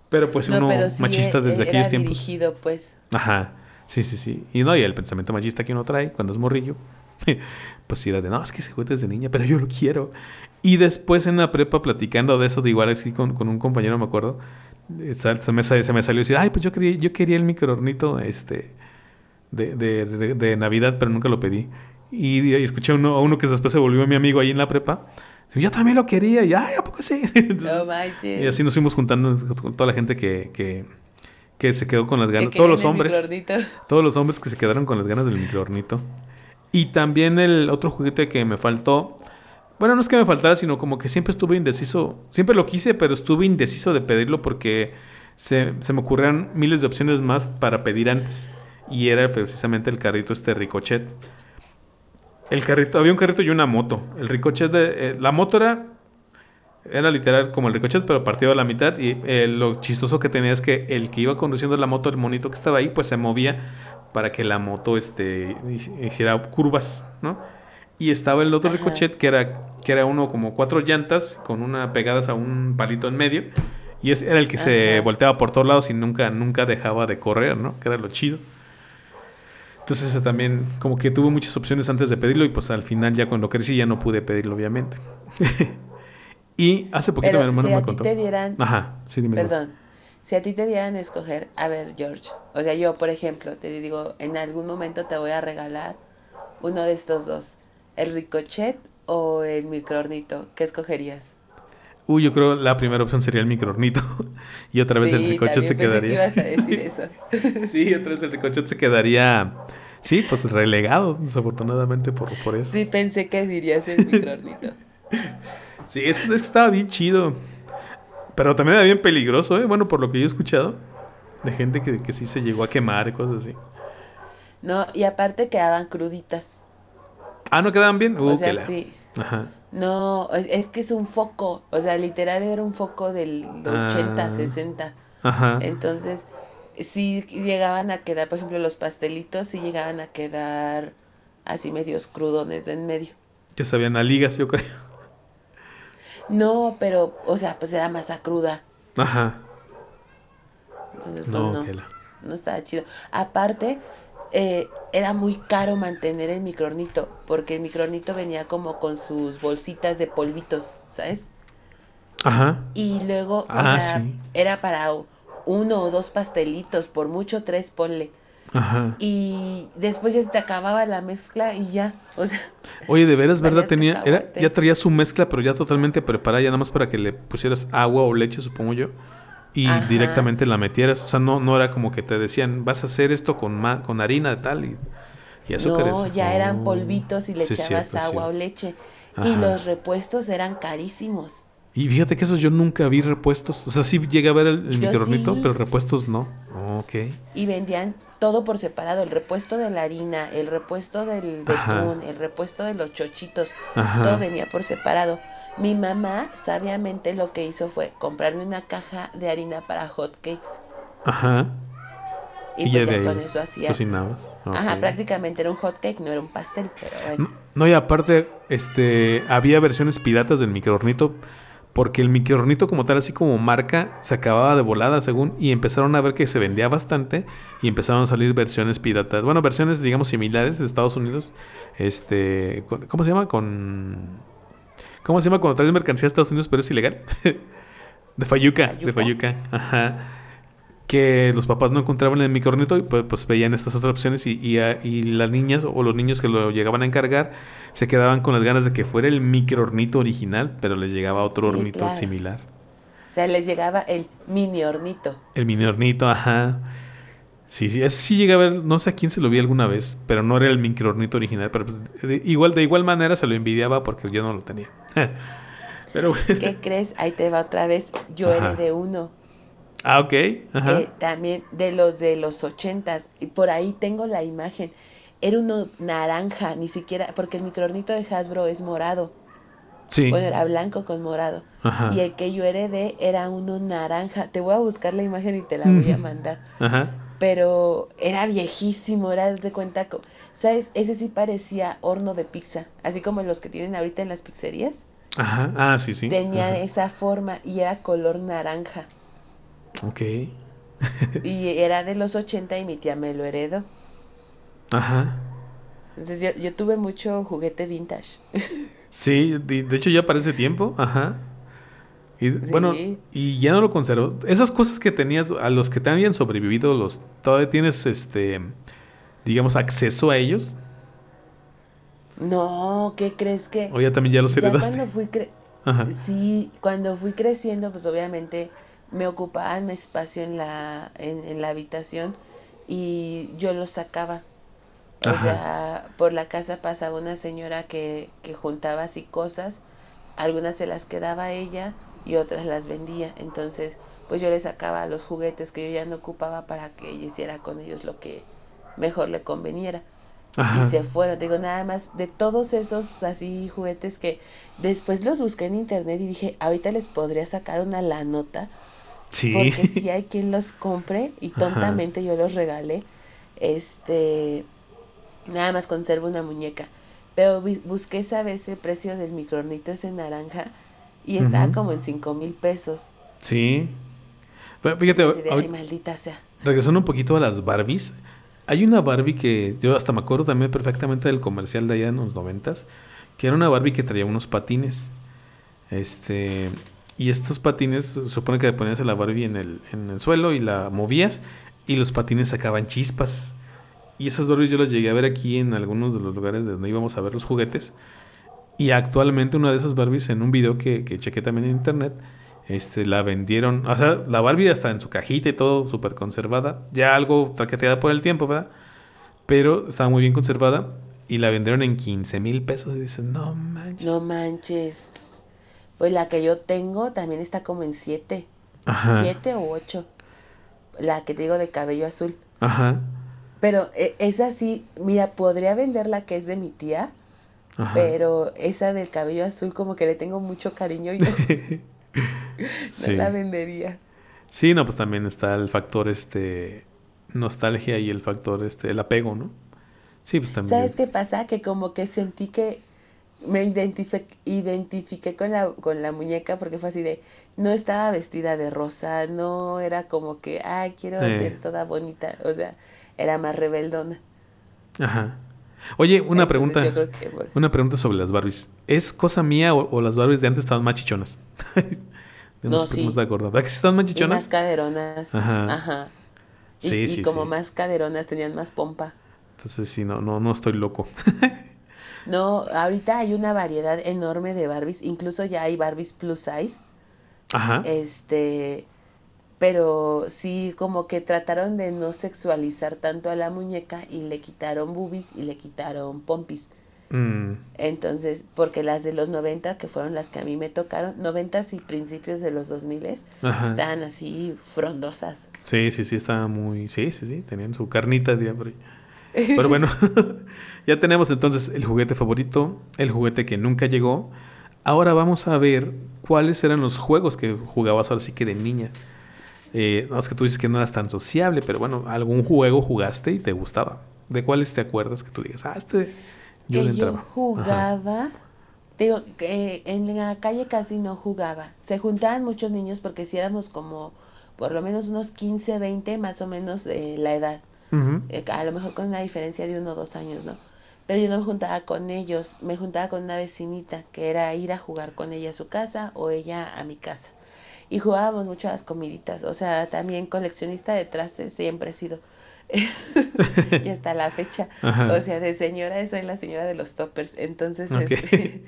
Pero pues uno machista desde era aquellos tiempos. dirigido, pues. Ajá. Sí, sí, sí. Y no, y el pensamiento machista que uno trae cuando es morrillo, pues era de, no, es que ese juguete es de niña, pero yo lo quiero. Y después en la prepa platicando de eso, de igual así con, con un compañero, me acuerdo, eh, se me, se me salió decir, ay, pues yo quería, yo quería el microornito este, de, de, de Navidad, pero nunca lo pedí. Y, escuché a uno, a uno que después se volvió mi amigo ahí en la prepa. Yo también lo quería. Y, ay, ¿a poco sí? y así nos fuimos juntando con toda la gente que, que, que se quedó con las ganas. Todos los hombres. Todos los hombres que se quedaron con las ganas del microornito. Y también el otro juguete que me faltó. Bueno, no es que me faltara, sino como que siempre estuve indeciso. Siempre lo quise, pero estuve indeciso de pedirlo porque se, se me ocurrieron miles de opciones más para pedir antes. Y era precisamente el carrito este Ricochet. El carrito, había un carrito y una moto. El ricochet de. Eh, la moto era. Era literal como el ricochet, pero partido a la mitad. Y eh, lo chistoso que tenía es que el que iba conduciendo la moto, el monito que estaba ahí, pues se movía para que la moto este, hiciera curvas, ¿no? Y estaba el otro ricochet que era, que era uno como cuatro llantas con una pegadas a un palito en medio. Y ese era el que se volteaba por todos lados y nunca, nunca dejaba de correr, ¿no? Que era lo chido. Entonces también como que tuve muchas opciones antes de pedirlo y pues al final ya cuando crecí ya no pude pedirlo obviamente. Y hace poquito Pero mi hermano si a me ti contó. te dieran, Ajá, sí, dime. perdón, si a ti te dieran a escoger, a ver, George, o sea, yo, por ejemplo, te digo, en algún momento te voy a regalar uno de estos dos, el ricochet o el microornito, ¿qué escogerías? Uy, yo creo la primera opción sería el microornito. y otra vez el Sí, ricochet se pensé que quedaría. ibas a decir eso. sí, otra vez el ricochet se quedaría. Sí, pues relegado, desafortunadamente por, por eso. Sí, pensé que dirías el microornito. Sí, es que, es que estaba bien chido. Pero también era bien peligroso, ¿eh? Bueno, por lo que yo he escuchado. De gente que, que sí se llegó a quemar y cosas así. No, y aparte quedaban cruditas. Ah, ¿no quedaban bien? Uh, o sea, sí. Ajá. No, es, es que es un foco. O sea, literal era un foco del de 80, Ah. 60. Ajá. Entonces, sí llegaban a quedar, por ejemplo, los pastelitos sí llegaban a quedar así medios crudones de en medio. Que sabían a ligas, yo creo. No, pero, o sea, pues era masa cruda. Ajá. Entonces, pues No, no, que la. no estaba chido. Aparte, eh, era muy caro mantener el microornito, porque el microornito venía como con sus bolsitas de polvitos, ¿sabes? Ajá. Y luego, Ah, o sea, sí. era para uno o dos pastelitos, por mucho tres, ponle. Ajá. Y después ya se te acababa la mezcla y ya. O sea, Oye, de veras, ¿verdad? Tenía, era, ya traía su mezcla, pero ya totalmente preparada, ya nada más para que le pusieras agua o leche, supongo yo, y Ajá. directamente la metieras. O sea, no, no era como que te decían, vas a hacer esto con, ma- con harina de tal y, y azúcar. no, ya eran Oh, polvitos y le sí, echabas cierto, agua o leche. Ajá. Y los repuestos eran carísimos. Y fíjate que esos yo nunca vi repuestos. O sea, sí llegué a ver el, el microornito, sí. pero repuestos no. Oh, ok. Y vendían todo por separado, el repuesto de la harina, el repuesto del betún, el repuesto de los chochitos, Ajá. todo venía por separado. Mi mamá sabiamente lo que hizo fue comprarme una caja de harina para hot cakes. Ajá. Y, pues ya con eso hacía. cocinabas. Ajá, prácticamente era un hot cake, no era un pastel, pero bueno. No, no, y aparte, este, había versiones piratas del microornito, porque el microornito como tal, así como marca, se acababa de volada, según, y empezaron a ver que se vendía bastante, y empezaron a salir versiones piratas, bueno, versiones, digamos, similares de Estados Unidos, este, ¿cómo se llama? Con... ¿Cómo se llama cuando traes mercancía a Estados Unidos pero es ilegal? de Fayuca, de. Fayuca, ajá que los papás no encontraban el microornito y pues, pues veían estas otras opciones y, y, a- y las niñas o los niños que lo llegaban a encargar se quedaban con las ganas de que fuera el microornito original, pero les llegaba otro Sí, hornito claro. similar. O sea, les llegaba el mini hornito. El mini hornito, ajá. Sí, sí, eso sí llegué a ver, no sé a quién se lo vi alguna vez, pero no era el microornito original, pero pues, de, igual, de igual manera se lo envidiaba porque yo no lo tenía. pero bueno. ¿Qué crees? Ahí te va otra vez. Yo Ajá. heredé uno. Ah, ok. Ajá. eh, también de los de los ochentas. Y por ahí tengo la imagen. Era uno naranja, ni siquiera, porque el microornito de Hasbro es morado. sí. Bueno, era blanco con morado. Ajá. Y el que yo heredé era uno naranja. Te voy a buscar la imagen y te la voy a mandar. Ajá. Pero era viejísimo, era de cuenta. ¿Sabes? Ese sí parecía horno de pizza. Así como los que tienen ahorita en las pizzerías. Ajá. Ah, sí, sí. Tenía Ajá. esa forma y era color naranja. Ok. Y era de los 80 y mi tía me lo heredó. Ajá. Entonces yo, yo tuve mucho juguete vintage. Sí, de, de hecho ya para ese tiempo, ajá. Y bueno, y ya no lo conservo. Esas cosas que tenías, a los que te habían sobrevivido, los todavía tienes este digamos acceso a ellos. No, ¿qué crees que? O ya también ya los Ya heredaste. cuando fui cre- Ajá. sí, cuando fui creciendo, pues obviamente me ocupaban espacio en la, en, en la habitación y yo los sacaba. O Ajá. sea, por la casa pasaba una señora que, que juntaba así cosas, algunas se las quedaba ella y otras las vendía. Entonces, pues yo le sacaba los juguetes que yo ya no ocupaba para que ella hiciera con ellos lo que mejor le conveniera. Ajá. Y se fueron, digo, nada más de todos esos así juguetes que después los busqué en internet y dije, ahorita les podría sacar una la nota, Sí. porque si hay quien los compre y tontamente yo los regalé, este, nada más conservo una muñeca. Pero busqué esa vez el precio del microornito ese naranja y estaba como en cinco mil pesos. Sí. Pero fíjate, de, ay, maldita sea. regresando un poquito a las Barbies, hay una Barbie que yo hasta me acuerdo también perfectamente del comercial de allá en los noventas, que era una Barbie que traía unos patines. Este. Y estos patines, supone que ponías a la Barbie en el, en el suelo y la movías y los patines sacaban chispas. Y esas Barbies yo las llegué a ver aquí en algunos de los lugares donde íbamos a ver los juguetes. Y actualmente una de esas Barbies en un video que, que chequé también en internet, este, la vendieron, o sea, la Barbie está en su cajita y todo, súper conservada, ya algo traqueteada por el tiempo, ¿verdad? Pero estaba muy bien conservada y la vendieron en 15 mil pesos y dicen, no manches. No manches. Pues la que yo tengo también está como en 7. 7 o 8. La que te digo de cabello azul. Ajá. Pero e, esa sí, mira, podría vender la que es de mi tía, pero esa del cabello azul como que le tengo mucho cariño y no, la vendería. Sí, no, pues también está el factor este nostalgia y el factor este el apego, ¿no? Sí, pues también. ¿Sabes qué pasa? Que como que sentí que me identifiqué, identifiqué con la, con la muñeca porque fue así de, no estaba vestida de rosa, no era como que, ay, quiero ser toda bonita, o sea, era más rebeldona. Ajá. Oye, una pregunta. Una pregunta sobre las Barbies. ¿Es cosa mía o, las Barbies de antes estaban más chichonas? no, sí. de acuerdo. ¿Verdad que estaban más chichonas? más caderonas. Ajá. Ajá. Y, sí, y como más caderonas tenían más pompa. Entonces sí, no, no, no estoy loco. no, ahorita hay una variedad enorme de Barbies. Incluso ya hay Barbies plus size. Ajá. Este pero sí como que trataron de no sexualizar tanto a la muñeca y le quitaron boobies y le quitaron pompis. Mm. Entonces, porque las de los 90, que fueron las que a mí me tocaron, 90 y principios de los 2000 estaban así frondosas. Sí, sí, sí, estaban muy, sí, sí, sí, tenían su carnita, diría por ahí. Pero bueno, ya tenemos entonces el juguete favorito, el juguete que nunca llegó. Ahora vamos a ver cuáles eran los juegos que jugabas ahora sí que de niña. Eh, no, es que tú dices que no eras tan sociable, pero bueno, algún juego jugaste y te gustaba. ¿De cuáles te acuerdas que tú digas, ah, este yo que Yo jugaba, digo, en la calle casi no jugaba. Se juntaban muchos niños porque si éramos como por lo menos unos 15, 20, más o menos eh, la edad. Eh, a lo mejor con una diferencia de uno o dos años, ¿no? Pero yo no me juntaba con ellos, me juntaba con una vecinita, que era ir a jugar con ella a su casa o ella a mi casa y jugábamos mucho a las comiditas. O sea, también coleccionista de trastes siempre he sido. y hasta la fecha. O sea, de señora soy la señora de los toppers. Entonces, este,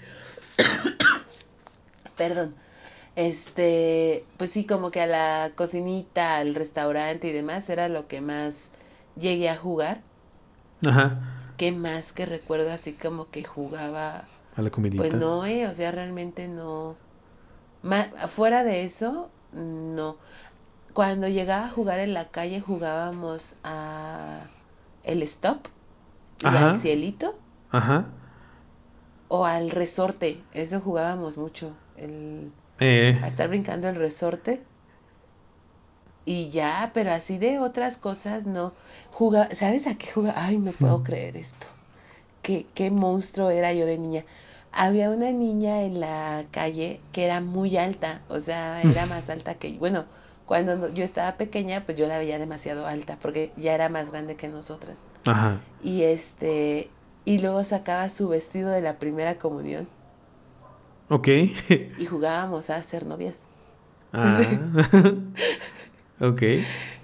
perdón. Este, pues sí, como que a la cocinita, al restaurante y demás era lo que más llegué a jugar. Ajá. ¿Qué más que recuerdo así como que jugaba? A la comidita. Pues no, eh, o sea, realmente no fuera de eso, no. Cuando llegaba a jugar en la calle jugábamos a el stop y al cielito. Ajá. O al resorte, eso jugábamos mucho. El, eh. A estar brincando el resorte. Y ya, pero así de otras cosas no. Jugaba, ¿Sabes a qué jugaba? Ay, no puedo mm. creer esto. Qué, qué monstruo era yo de niña había una niña en la calle que era muy alta, o sea, era más alta que, bueno, cuando yo estaba pequeña, pues yo la veía demasiado alta, porque ya era más grande que nosotras. Ajá. Y este, y luego sacaba su vestido de la primera comunión. Ok. y jugábamos a ser novias. Ah. ok.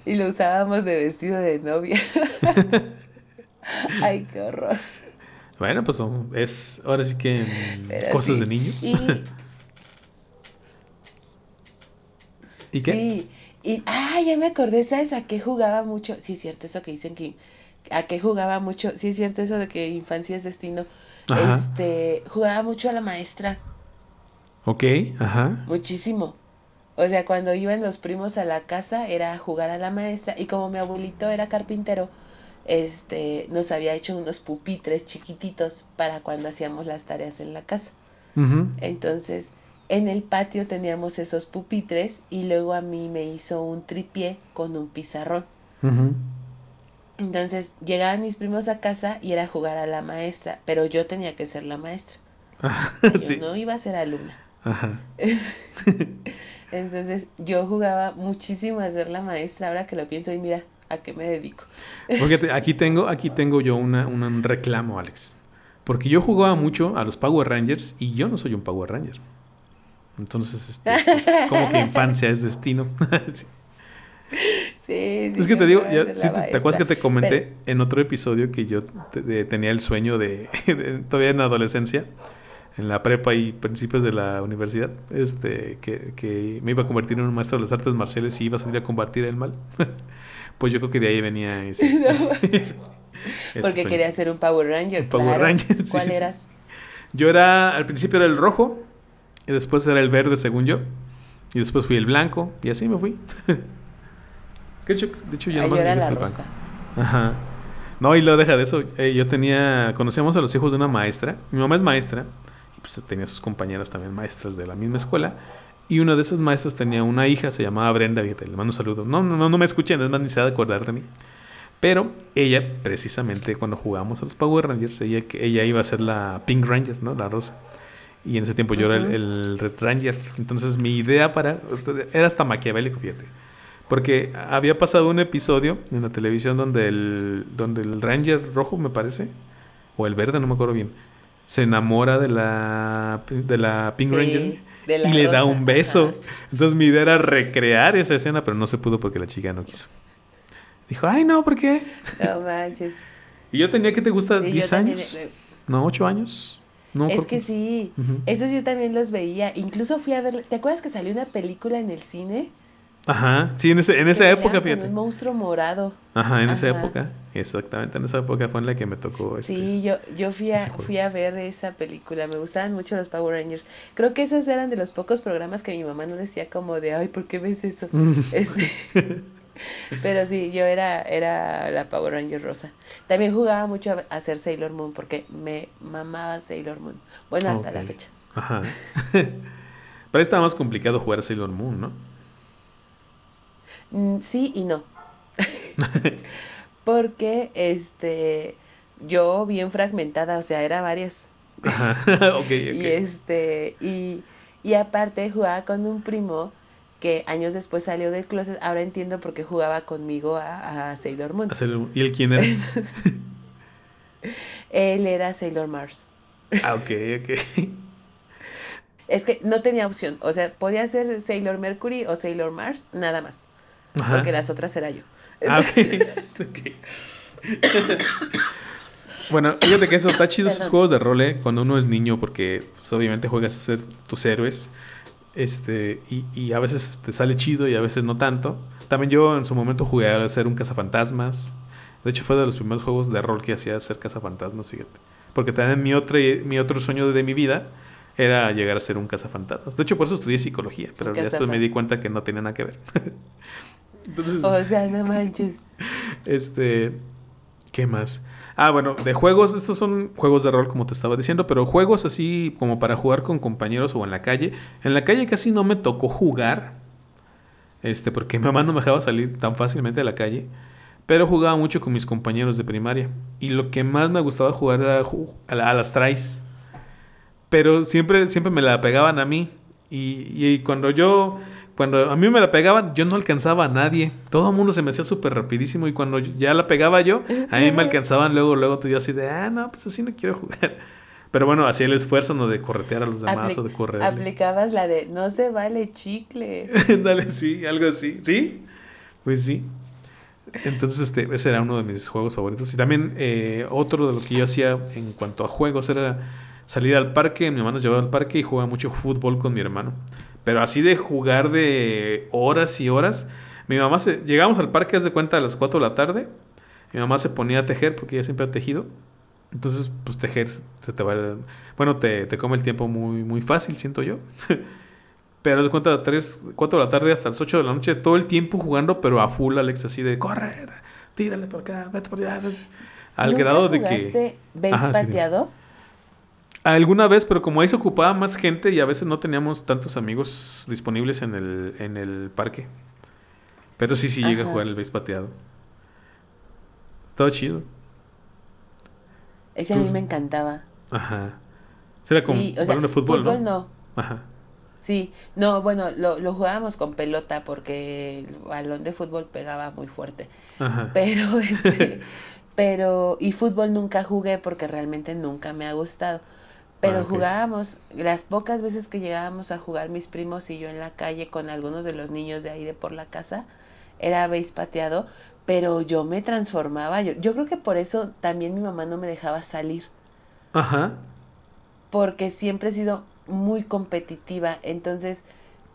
Y lo usábamos de vestido de novia. Ay, qué horror. Bueno, pues es ahora sí que cosas de niños. Y... qué? Sí. Y, ah, ya me acordé, ¿sabes a qué jugaba mucho? Sí, es cierto eso que dicen que a qué jugaba mucho. Sí, es cierto eso de que infancia es destino. Este, jugaba mucho a la maestra. Ok, ajá. Muchísimo. O sea, cuando iban los primos a la casa era jugar a la maestra y como mi abuelito era carpintero, este, nos había hecho unos pupitres chiquititos para cuando hacíamos las tareas en la casa. Entonces, en el patio teníamos esos pupitres y luego a mí me hizo un tripié con un pizarrón. Entonces, llegaban mis primos a casa y era jugar a la maestra, pero yo tenía que ser la maestra. yo no iba a ser alumna. Entonces, yo jugaba muchísimo a ser la maestra, ahora que lo pienso y mira, a qué me dedico. Porque aquí tengo, aquí tengo yo una, un reclamo, Alex. Porque yo jugaba mucho a los Power Rangers y yo no soy un Power Ranger. Entonces, este, como que infancia es destino. sí. Sí, es que te digo, ya, te, acuerdas que te comenté en otro episodio que yo tenía el sueño de, todavía en la adolescencia, en la prepa y principios de la universidad, este, que, que, me iba a convertir en un maestro de las artes marciales y iba a salir a combatir el mal. pues yo creo que de ahí venía ese. Porque quería ser un Power Ranger. Power Ranger. ¿Cuál eras? Yo era, al principio era el rojo, y después era el verde, según yo. Y después fui el blanco, y así me fui. de hecho, de hecho ya no era la rosa. Ajá. No, y lo deja de eso. Eh, yo tenía, conocíamos a los hijos de una maestra. Mi mamá es maestra pues, tenía sus compañeras también maestras de la misma escuela. Y una de esas maestras tenía una hija, se llamaba Brenda, fíjate, le mando un saludo. No, no, no me escuchen, es más ni se de acordar de mí. Pero ella, precisamente cuando jugábamos a los Power Rangers, ella, ella iba a ser la Pink Ranger, ¿no? La rosa. Y en ese tiempo yo era el, Red Ranger. Entonces mi idea para... Era hasta maquiavélico, fíjate. Porque había pasado un episodio en la televisión donde el, donde el Ranger rojo, me parece, o el verde, no me acuerdo bien, se enamora de la, de la Pink Ranger y le da un beso. Entonces mi idea era recrear esa escena, pero no se pudo porque la chica no quiso. Dijo, ay, no, ¿por qué? No manches. y yo tenía que te gusta 10 años. Eh, no, 8 años. No, es que sí, esos yo también los veía. Incluso fui a ver, ¿te acuerdas que salió una película en el cine? Ajá, sí, en, ese, en esa época, fíjate. un monstruo morado. Ajá, en esa época, exactamente, en esa época fue en la que me tocó. Este, sí, yo, yo fui, a, fui a ver esa película, me gustaban mucho los Power Rangers. Creo que esos eran de los pocos programas que mi mamá no decía como de, ay, ¿por qué ves eso? este, pero sí, yo era, era la Power Ranger rosa. También jugaba mucho a hacer Sailor Moon porque me mamaba Sailor Moon. Bueno, hasta la fecha. Ajá. pero estaba más complicado jugar a Sailor Moon, ¿no? Mm, sí y no. Porque este yo bien fragmentada, o sea, era varias. Y este, y, y aparte jugaba con un primo que años después salió del closet. Ahora entiendo por qué jugaba conmigo a, Sailor Moon. ¿Y él quién era? él era Sailor Mars. Ah, ok, ok. Es que no tenía opción. O sea, podía ser Sailor Mercury o Sailor Mars, nada más. Porque las otras era yo. Ah, bueno, fíjate que eso está chido esos juegos de rol, ¿eh? cuando uno es niño, porque pues, obviamente juegas a ser tus héroes. Este, y, y, a veces te sale chido y a veces no tanto. También yo en su momento jugué a ser un cazafantasmas. De hecho, fue de los primeros juegos de rol que hacía ser cazafantasmas, fíjate. Porque también mi otro, mi otro sueño de mi vida era llegar a ser un cazafantasmas. De hecho, por eso estudié psicología, pero ya después me di cuenta que no tenía nada que ver. o sea, no manches. Este, ¿qué más? Ah, bueno, de juegos, estos son juegos de rol como te estaba diciendo, pero juegos así como para jugar con compañeros o en la calle. En la calle casi no me tocó jugar, este, porque mi mamá no me dejaba salir tan fácilmente de la calle, pero jugaba mucho con mis compañeros de primaria. Y lo que más me gustaba jugar era a, las tries. Pero siempre, siempre me la pegaban a mí. Y, y cuando yo cuando a mí me la pegaban, yo no alcanzaba a nadie. Todo el mundo se me hacía súper rapidísimo y cuando ya la pegaba yo, a mí me alcanzaban luego, luego tú yo así de, ah, no, pues así no quiero jugar. Pero bueno, hacía el esfuerzo, ¿no? De corretear a los demás o de correr. Aplicabas la de, no se vale chicle. Dale, sí, algo así. ¿Sí? Pues sí. Entonces, este, ese era uno de mis juegos favoritos. Y también eh, otro de lo que yo hacía en cuanto a juegos era salir al parque. Mi hermano nos llevaba al parque y jugaba mucho fútbol con mi hermano. Pero así de jugar de horas y horas. Mi mamá se. Llegamos al parque, hace cuenta, a las 4 de la tarde. Mi mamá se ponía a tejer porque ella siempre ha tejido. Entonces, pues tejer se te va el, Bueno, te, te, come el tiempo muy, muy fácil, siento yo. pero se cuenta a 3, 4 de la tarde hasta las 8 de la noche, todo el tiempo jugando, pero a full, Alex, así de corre, tírale por acá, vete por allá. Al grado de que. ¿Veis pateado? Alguna vez, pero como ahí se ocupaba más gente y a veces no teníamos tantos amigos disponibles en el, en el parque. Pero sí, sí llega a jugar el base pateado. Estaba chido. Ese a mí me encantaba. Ajá. Era como sí, balón de fútbol, fútbol ¿no? Ajá. Sí, no, bueno, lo, lo jugábamos con pelota porque el balón de fútbol pegaba muy fuerte. Ajá. Pero, este, pero, y fútbol nunca jugué porque realmente nunca me ha gustado Pero jugábamos, las pocas veces que llegábamos a jugar mis primos y yo en la calle con algunos de los niños de ahí de por la casa, era veis pateado, pero yo me transformaba. Yo, yo creo que por eso también mi mamá no me dejaba salir. Ajá. Porque siempre he sido muy competitiva. Entonces,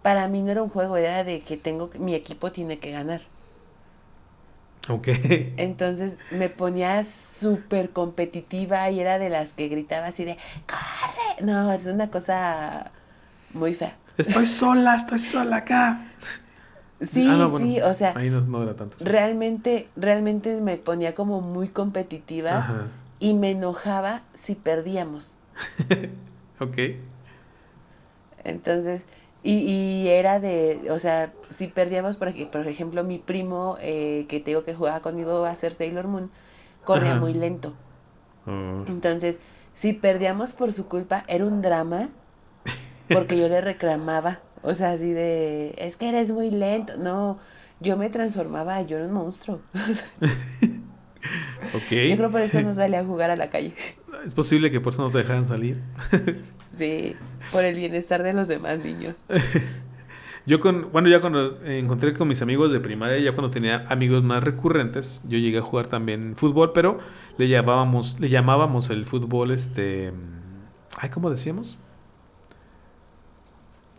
para mí no era un juego, era de que tengo, mi equipo tiene que ganar. Ok. Entonces me ponía súper competitiva y era de las que gritaba así de ¡Corre! No, es una cosa muy fea. Estoy sola, estoy sola acá. Sí, ah, sí, o sea. Ahí no, era tanto. Realmente, realmente me ponía como muy competitiva y me enojaba si perdíamos. ok. Entonces, y, y, era de, o sea, si perdíamos, por, por ejemplo, mi primo, eh, que tengo que jugaba conmigo a ser Sailor Moon, corría muy lento. Oh. Entonces, si perdíamos por su culpa, era un drama, porque yo le reclamaba, o sea, así de, es que eres muy lento. No, yo me transformaba, yo era un monstruo. okay. Yo creo por eso no salía a jugar a la calle. Es posible que por eso no te dejaran salir. Sí, por el bienestar de los demás niños. Yo con, bueno, ya cuando encontré con mis amigos de primaria, ya cuando tenía amigos más recurrentes, yo llegué a jugar también fútbol, pero le llamábamos, le llamábamos el fútbol, este, ay, ¿cómo decíamos?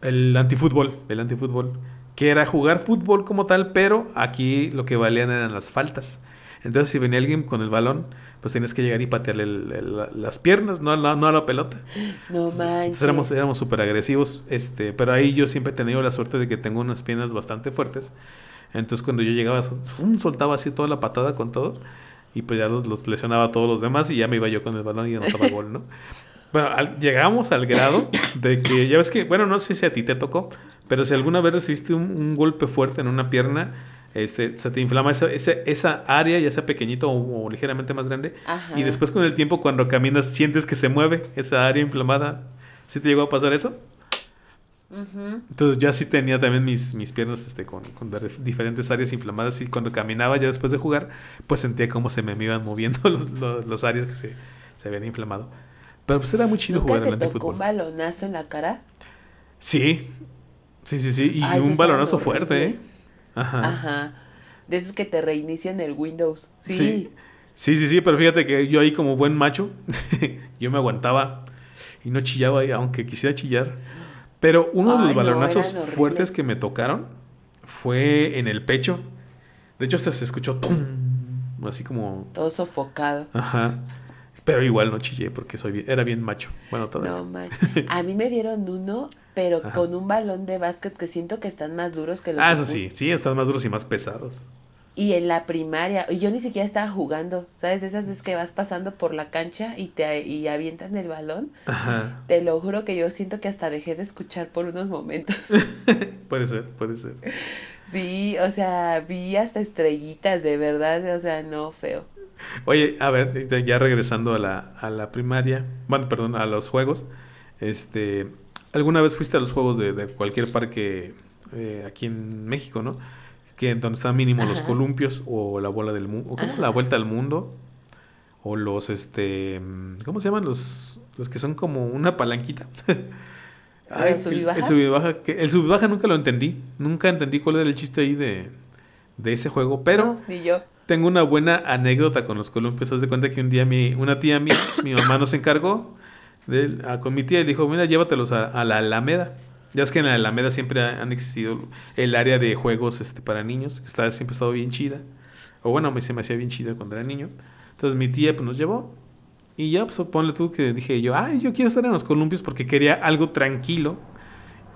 El antifútbol, el antifútbol, que era jugar fútbol como tal, pero aquí lo que valían eran las faltas. Entonces, si venía alguien con el balón, pues tenías que llegar y patearle las piernas, no, no, a la pelota. No manches. Entonces éramos súper agresivos, este, pero ahí yo siempre he tenido la suerte de que tengo unas piernas bastante fuertes. Entonces, cuando yo llegaba, soltaba así toda la patada con todo, y pues ya los, lesionaba a todos los demás, y ya me iba yo con el balón y anotaba gol, ¿no? Bueno, llegamos al grado de que, ya ves que, bueno, no sé si a ti te tocó, pero si alguna vez recibiste un golpe fuerte en una pierna, este, se te inflama esa, esa, área, ya sea pequeñito o, ligeramente más grande. Y después con el tiempo, cuando caminas, sientes que se mueve esa área inflamada. ¿Sí te llegó a pasar eso? Entonces ya sí tenía también mis, mis piernas este, con, con, diferentes áreas inflamadas y cuando caminaba ya después de jugar, pues sentía como se me iban moviendo los, los, áreas que se, se, habían inflamado. Pero pues era muy chido jugar en el tocó un balonazo en la cara? Sí, sí, sí, sí. Y un balonazo fuerte, ¿eh? Ajá. Ajá. De esos que te reinician el Windows. Sí. sí. Sí, sí, pero fíjate que yo ahí como buen macho, yo me aguantaba y no chillaba, aunque quisiera chillar. Pero uno de los balonazos fuertes que me tocaron fue en el pecho. De hecho, hasta se escuchó ¡pum! así como... Todo sofocado. Ajá. Pero igual no chillé porque soy era bien macho. Bueno, todavía. No, man. A mí me dieron uno pero con un balón de básquet que siento que están más duros que los Ah, eso sí, sí, están más duros y más pesados. Y en la primaria, y yo ni siquiera estaba jugando, ¿sabes? De esas veces que vas pasando por la cancha y te y avientan el balón. Ajá. Te lo juro que yo siento que hasta dejé de escuchar por unos momentos. puede ser, puede ser. Sí, o sea, vi hasta estrellitas, de verdad, o sea, no feo. Oye, a ver, ya regresando a la, a la primaria, bueno, perdón, a los juegos, este, ¿Alguna vez fuiste a los juegos de, cualquier parque eh, aquí en México, no? Que donde están mínimo los columpios o la bola del mundo, la vuelta al mundo o los este, ¿cómo se llaman los los que son como una palanquita? ¿El subibaja? El, subibaja, el subibaja nunca lo entendí, nunca entendí cuál era el chiste ahí de, de ese juego, pero ni yo. Tengo una buena anécdota con los columpios. Haz de cuenta que un día mi, una tía mía, mi mamá nos encargó con mi tía y dijo, mira, llévatelos a, la Alameda. Ya es que en la Alameda siempre han existido el área de juegos este, para niños, está, siempre ha estado bien chida. O bueno, me, se me hacía bien chida cuando era niño. Entonces mi tía pues, nos llevó. Y ya, pues ponle tú que dije yo, ay, yo quiero estar en los columpios porque quería algo tranquilo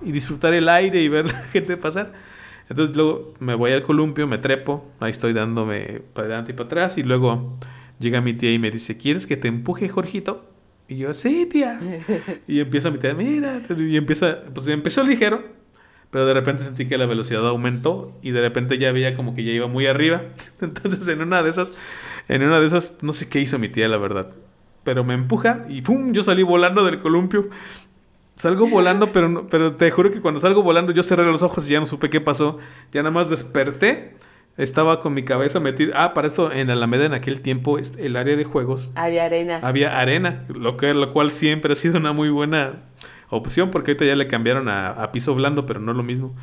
y disfrutar el aire y ver la gente pasar. Entonces luego me voy al columpio, me trepo, ahí estoy dándome para adelante y para atrás y luego llega mi tía y me dice, ¿quieres que te empuje, Jorgito? Y yo, sí, tía. Y empieza mi tía, mira. Y empieza, pues empezó ligero, pero de repente sentí que la velocidad aumentó y de repente ya veía como que ya iba muy arriba. Entonces en una de esas, en una de esas, no sé qué hizo mi tía, la verdad. Pero me empuja y ¡pum! Yo salí volando del columpio. Salgo volando, pero, pero te juro que cuando salgo volando yo cerré los ojos y ya no supe qué pasó. Ya nada más desperté estaba con mi cabeza metida. Ah, para eso en Alameda en aquel tiempo, el área de juegos. Había arena. Había arena, lo, que, lo cual siempre ha sido una muy buena opción, porque ahorita ya le cambiaron a, piso blando, pero no lo mismo.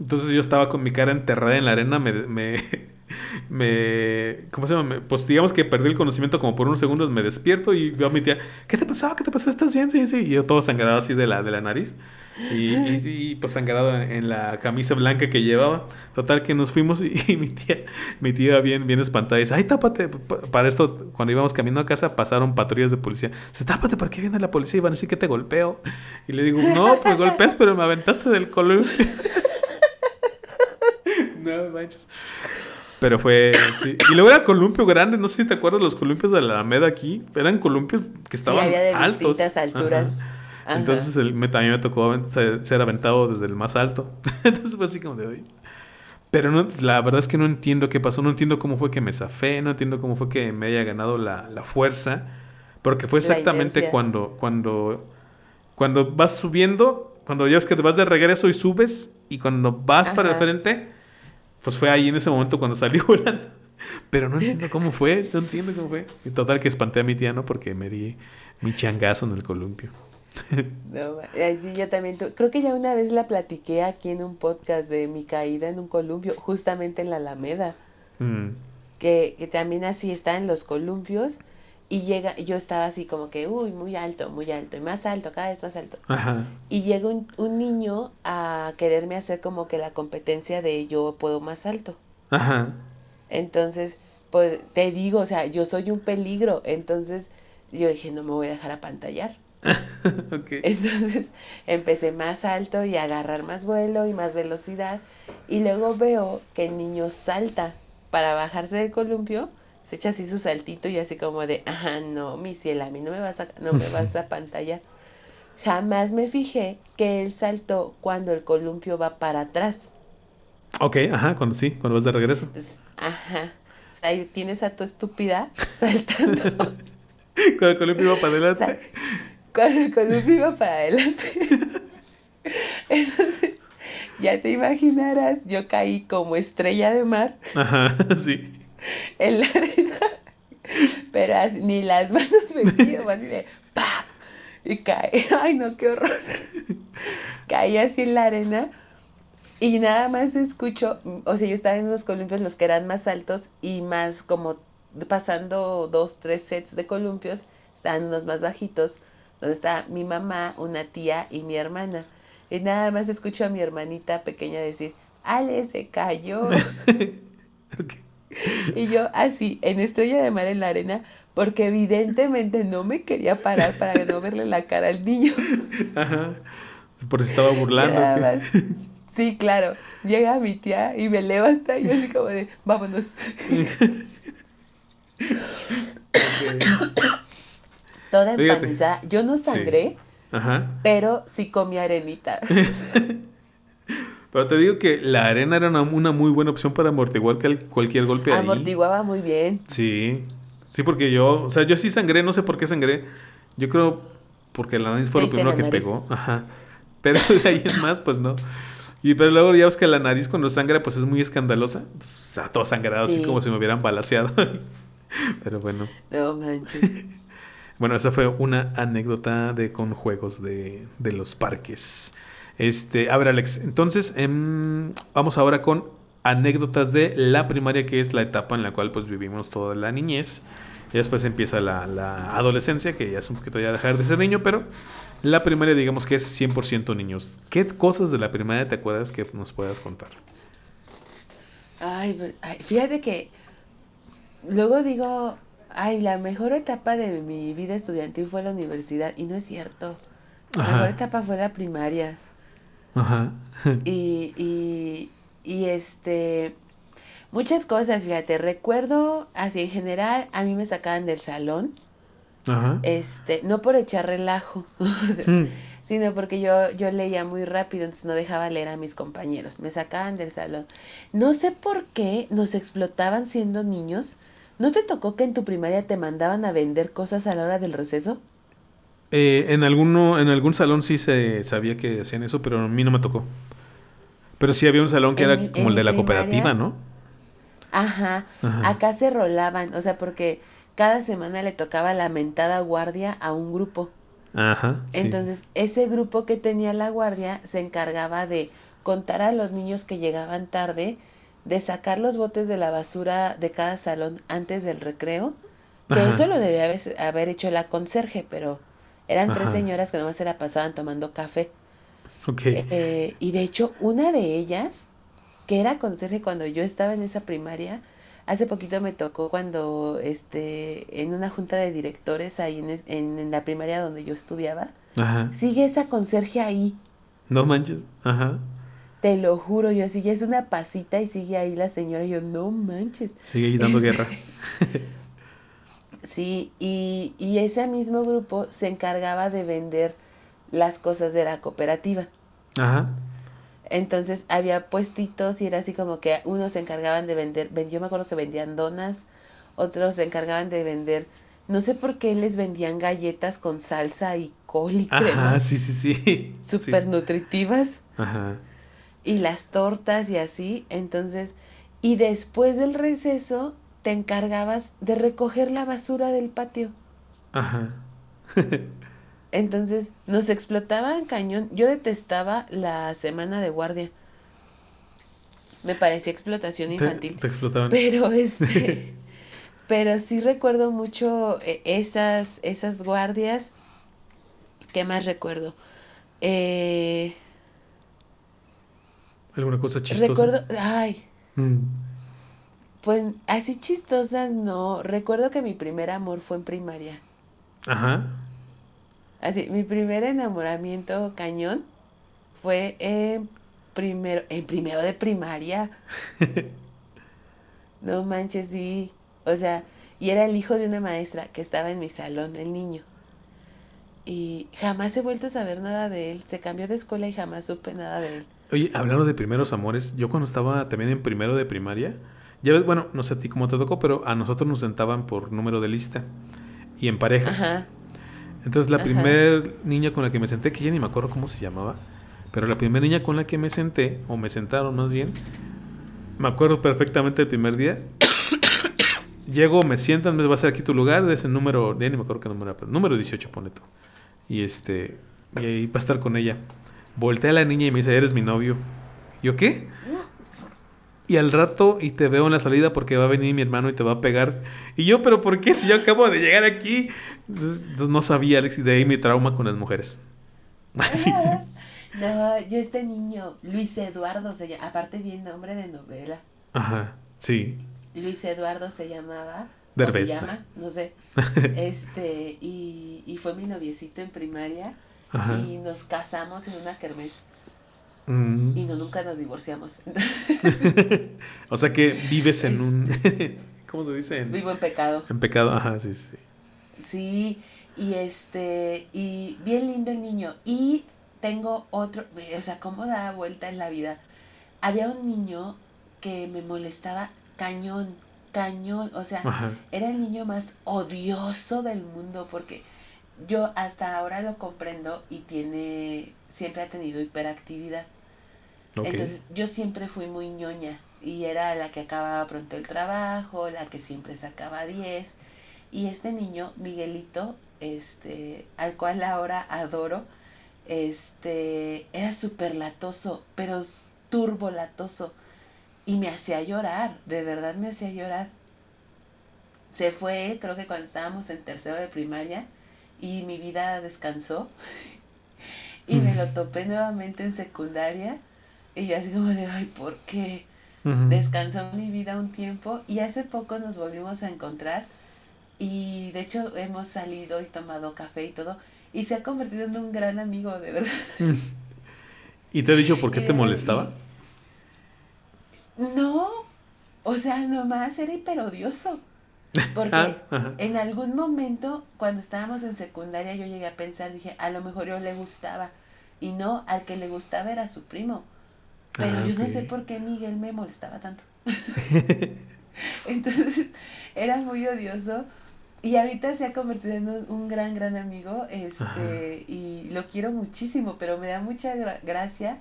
Entonces yo estaba con mi cara enterrada en la arena, me, me, me ¿cómo se llama? pues digamos que perdí el conocimiento como por unos segundos, me despierto y veo a mi tía, ¿qué te pasó? ¿Qué te pasó? ¿Estás bien? Sí, sí. Y yo todo sangrado así de la, de la nariz. Y, pues sangrado en, la camisa blanca que llevaba. Total que nos fuimos y, mi tía, mi tía bien, bien espantada dice, ay, tápate. Para esto, cuando íbamos caminando a casa, pasaron patrullas de policía. Dice, tápate, ¿por qué viene la policía? Y van a decir que te golpeo. Y le digo, no, pues golpeas, pero me aventaste del columpio. no manches. Pero fue. Sí. Y luego era columpio grande. No sé si te acuerdas los columpios de la Alameda aquí. Eran columpios que estaban sí, había de altos. alturas. Entonces el, me, también me tocó ser, aventado desde el más alto. Entonces fue así como de hoy. Pero no, la verdad es que no entiendo qué pasó. No entiendo cómo fue que me zafé. No entiendo cómo fue que me haya ganado la, la fuerza. Porque fue exactamente cuando, cuando, cuando vas subiendo. Cuando ya es que te vas de regreso y subes. Y cuando vas para el frente. Pues fue ahí en ese momento cuando salí volando. Pero no entiendo cómo fue. No entiendo cómo fue. Y total que espanté a mi tía, ¿no? Porque me di mi changazo en el columpio. No, sí, yo también, creo que ya una vez la platiqué aquí en un podcast de mi caída en un columpio, justamente en la Alameda, mm. que, que, también así está en los columpios y llega, yo estaba así como que, uy, muy alto, muy alto, y más alto, cada vez más alto. Y llega un, un niño a quererme hacer como que la competencia de yo puedo más alto. Ajá. Entonces, pues te digo, o sea, yo soy un peligro, entonces yo dije, no me voy a dejar apantallar. Entonces empecé más alto y a agarrar más vuelo y más velocidad. Y luego veo que el niño salta para bajarse del columpio, se echa así su saltito y así como de, ajá, no, mi cielo, a mí no me vas a, no me vas a pantalla. Jamás me fijé que él saltó cuando el columpio va para atrás. Ok, ajá, cuando sí, cuando vas de regreso. Pues, ajá. Ahí tienes a tu estúpida saltando. cuando el columpio va para adelante con, un vivo para adelante. Entonces, ya te imaginarás, yo caí como estrella de mar. Ajá, sí. En la arena. Pero ni las manos me así de ¡pam! Y cae. Ay, no, qué horror. Caí así en la arena. Y nada más escucho, o sea, yo estaba en los columpios, los que eran más altos y más como pasando dos, tres sets de columpios, estaban los más bajitos donde está mi mamá, una tía y mi hermana. Y nada más escucho a mi hermanita pequeña decir, Ale se cayó. Y yo así, en estrella de mar en la arena, porque evidentemente no me quería parar para no verle la cara al niño. Ajá. Por si estaba burlando. Sí, claro. Llega mi tía y me levanta y yo así como de, vámonos. Toda empanizada. Yo no sangré, pero sí comí arenita. pero te digo que la arena era una, muy buena opción para amortiguar cualquier golpe Amortiguaba muy bien. Sí. Sí, porque yo, o sea, yo sí sangré, no sé por qué sangré. Yo creo porque la nariz fue lo primero que pegó. Ajá. Pero de ahí en más, pues no. Y pero luego ya ves que la nariz cuando sangra, pues es muy escandalosa. sea, todo sangrado, así como si me hubieran balaseado. pero bueno. No manches. Bueno, esa fue una anécdota de con juegos de, de los parques. Este, a ver, Alex, entonces em, vamos ahora con anécdotas de la primaria, que es la etapa en la cual pues vivimos toda la niñez. Y después empieza la, la adolescencia, que ya es un poquito ya dejar de ser niño, pero la primaria digamos que es 100% niños. ¿Qué cosas de la primaria te acuerdas que nos puedas contar? Ay, fíjate que luego digo, ay, la mejor etapa de mi vida estudiantil fue la universidad. Y no es cierto. La mejor etapa fue la primaria. Ajá. y, y, y este, muchas cosas, fíjate, recuerdo, así en general, a mí me sacaban del salón. Ajá. Este, no por echar relajo, mm. sino porque yo, yo leía muy rápido, entonces no dejaba leer a mis compañeros. Me sacaban del salón. No sé por qué nos explotaban siendo niños ¿No te tocó que en tu primaria te mandaban a vender cosas a la hora del receso? Eh, en, alguno, en algún salón sí se sabía que hacían eso, pero a mí no me tocó. Pero sí había un salón que era como el de la cooperativa, ¿no? Ajá. Acá se rolaban, o sea, porque cada semana le tocaba la mentada guardia a un grupo. Ajá. Entonces, ese grupo que tenía la guardia se encargaba de contar a los niños que llegaban tarde, de sacar los botes de la basura de cada salón antes del recreo, que eso lo debía haber, hecho la conserje, pero eran tres señoras que nomás se la pasaban tomando café. Okay. Eh, y de hecho, una de ellas, que era conserje cuando yo estaba en esa primaria, hace poquito me tocó cuando, este, en una junta de directores ahí en, en, la primaria donde yo estudiaba, Ajá. sigue esa conserje ahí. No manches, ajá. Te lo juro, yo así, ya es una pasita y sigue ahí la señora, y yo, no manches. Sigue ahí dando guerra. sí, y, y ese mismo grupo se encargaba de vender las cosas de la cooperativa. Ajá. Entonces había puestitos y era así como que unos se encargaban de vender, yo me acuerdo que vendían donas, otros se encargaban de vender, no sé por qué les vendían galletas con salsa y col y crema. Ajá, sí, sí, sí. Súper nutritivas. Ajá. Y las tortas y así. Entonces, y después del receso te encargabas de recoger la basura del patio. Ajá. Entonces nos explotaban cañón. Yo detestaba la semana de guardia. Me parecía explotación infantil. Te, explotaban. Pero este. pero sí recuerdo mucho eh, esas, esas guardias. ¿Qué más recuerdo? Eh, ¿Alguna cosa chistosa? Recuerdo. Ay. Mm. Pues así chistosas no. Recuerdo que mi primer amor fue en primaria. Ajá. Así, mi primer enamoramiento cañón fue en primero, en primero de primaria. no manches, sí. O sea, y era el hijo de una maestra que estaba en mi salón, el niño. Y jamás he vuelto a saber nada de él. Se cambió de escuela y jamás supe nada de él. Oye, hablando de primeros amores, yo cuando estaba también en primero de primaria, ya ves, bueno, no sé a ti cómo te tocó, pero a nosotros nos sentaban por número de lista y en parejas. Ajá. Entonces la primera niña con la que me senté, que ya ni me acuerdo cómo se llamaba, pero la primera niña con la que me senté, o me sentaron más bien, me acuerdo perfectamente el primer día. Llego, me sientan, me va a ser aquí tu lugar, de ese número, ya ni me acuerdo qué número era, pero número 18, pone tú. Y este, y ahí va a estar con ella. Voltea a la niña y me dice, eres mi novio. ¿Yo qué? Y al rato y te veo en la salida porque va a venir mi hermano y te va a pegar. Y yo, pero ¿por qué? Si yo acabo de llegar aquí. Entonces, no sabía, Alex, y de ahí mi trauma con las mujeres. no, yo este niño, Luis Eduardo, se llama, aparte bien nombre de novela. Ajá, sí. Luis Eduardo se llamaba. O se llama, no sé. este, y, y fue mi noviecito en primaria. Y nos casamos en una kermés. Mm. Y no, nunca nos divorciamos. o sea que vives en un... ¿Cómo se dice? Vivo en pecado. En pecado, ajá, sí, sí. Sí, y este, y bien lindo el niño. Y tengo otro, o sea, cómo da vuelta en la vida. Había un niño que me molestaba cañón, cañón. O sea, era el niño más odioso del mundo porque yo hasta ahora lo comprendo y tiene, siempre ha tenido hiperactividad. Entonces yo siempre fui muy ñoña y era la que acababa pronto el trabajo, la que siempre sacaba 10. Y este niño, Miguelito, este, al cual ahora adoro, este, era súper latoso, pero turbo latoso. Y me hacía llorar, de verdad me hacía llorar. Se fue, creo que cuando estábamos en tercero de primaria, y mi vida descansó. y me lo topé nuevamente en secundaria y yo así como de, ay, ¿por qué? Descansó mi vida un tiempo y hace poco nos volvimos a encontrar y de hecho hemos salido y tomado café y todo y se ha convertido en un gran amigo, de verdad. ¿Y te ha dicho por qué te molestaba? No, o sea, nomás era hiperodioso. Porque ah, en algún momento, cuando estábamos en secundaria, yo llegué a pensar, dije, a lo mejor yo le gustaba. Y no, al que le gustaba era su primo. Pero ah, yo no sé por qué Miguel me molestaba tanto. Entonces, era muy odioso. Y ahorita se ha convertido en un, gran, gran amigo. Este, y lo quiero muchísimo, pero me da mucha gracia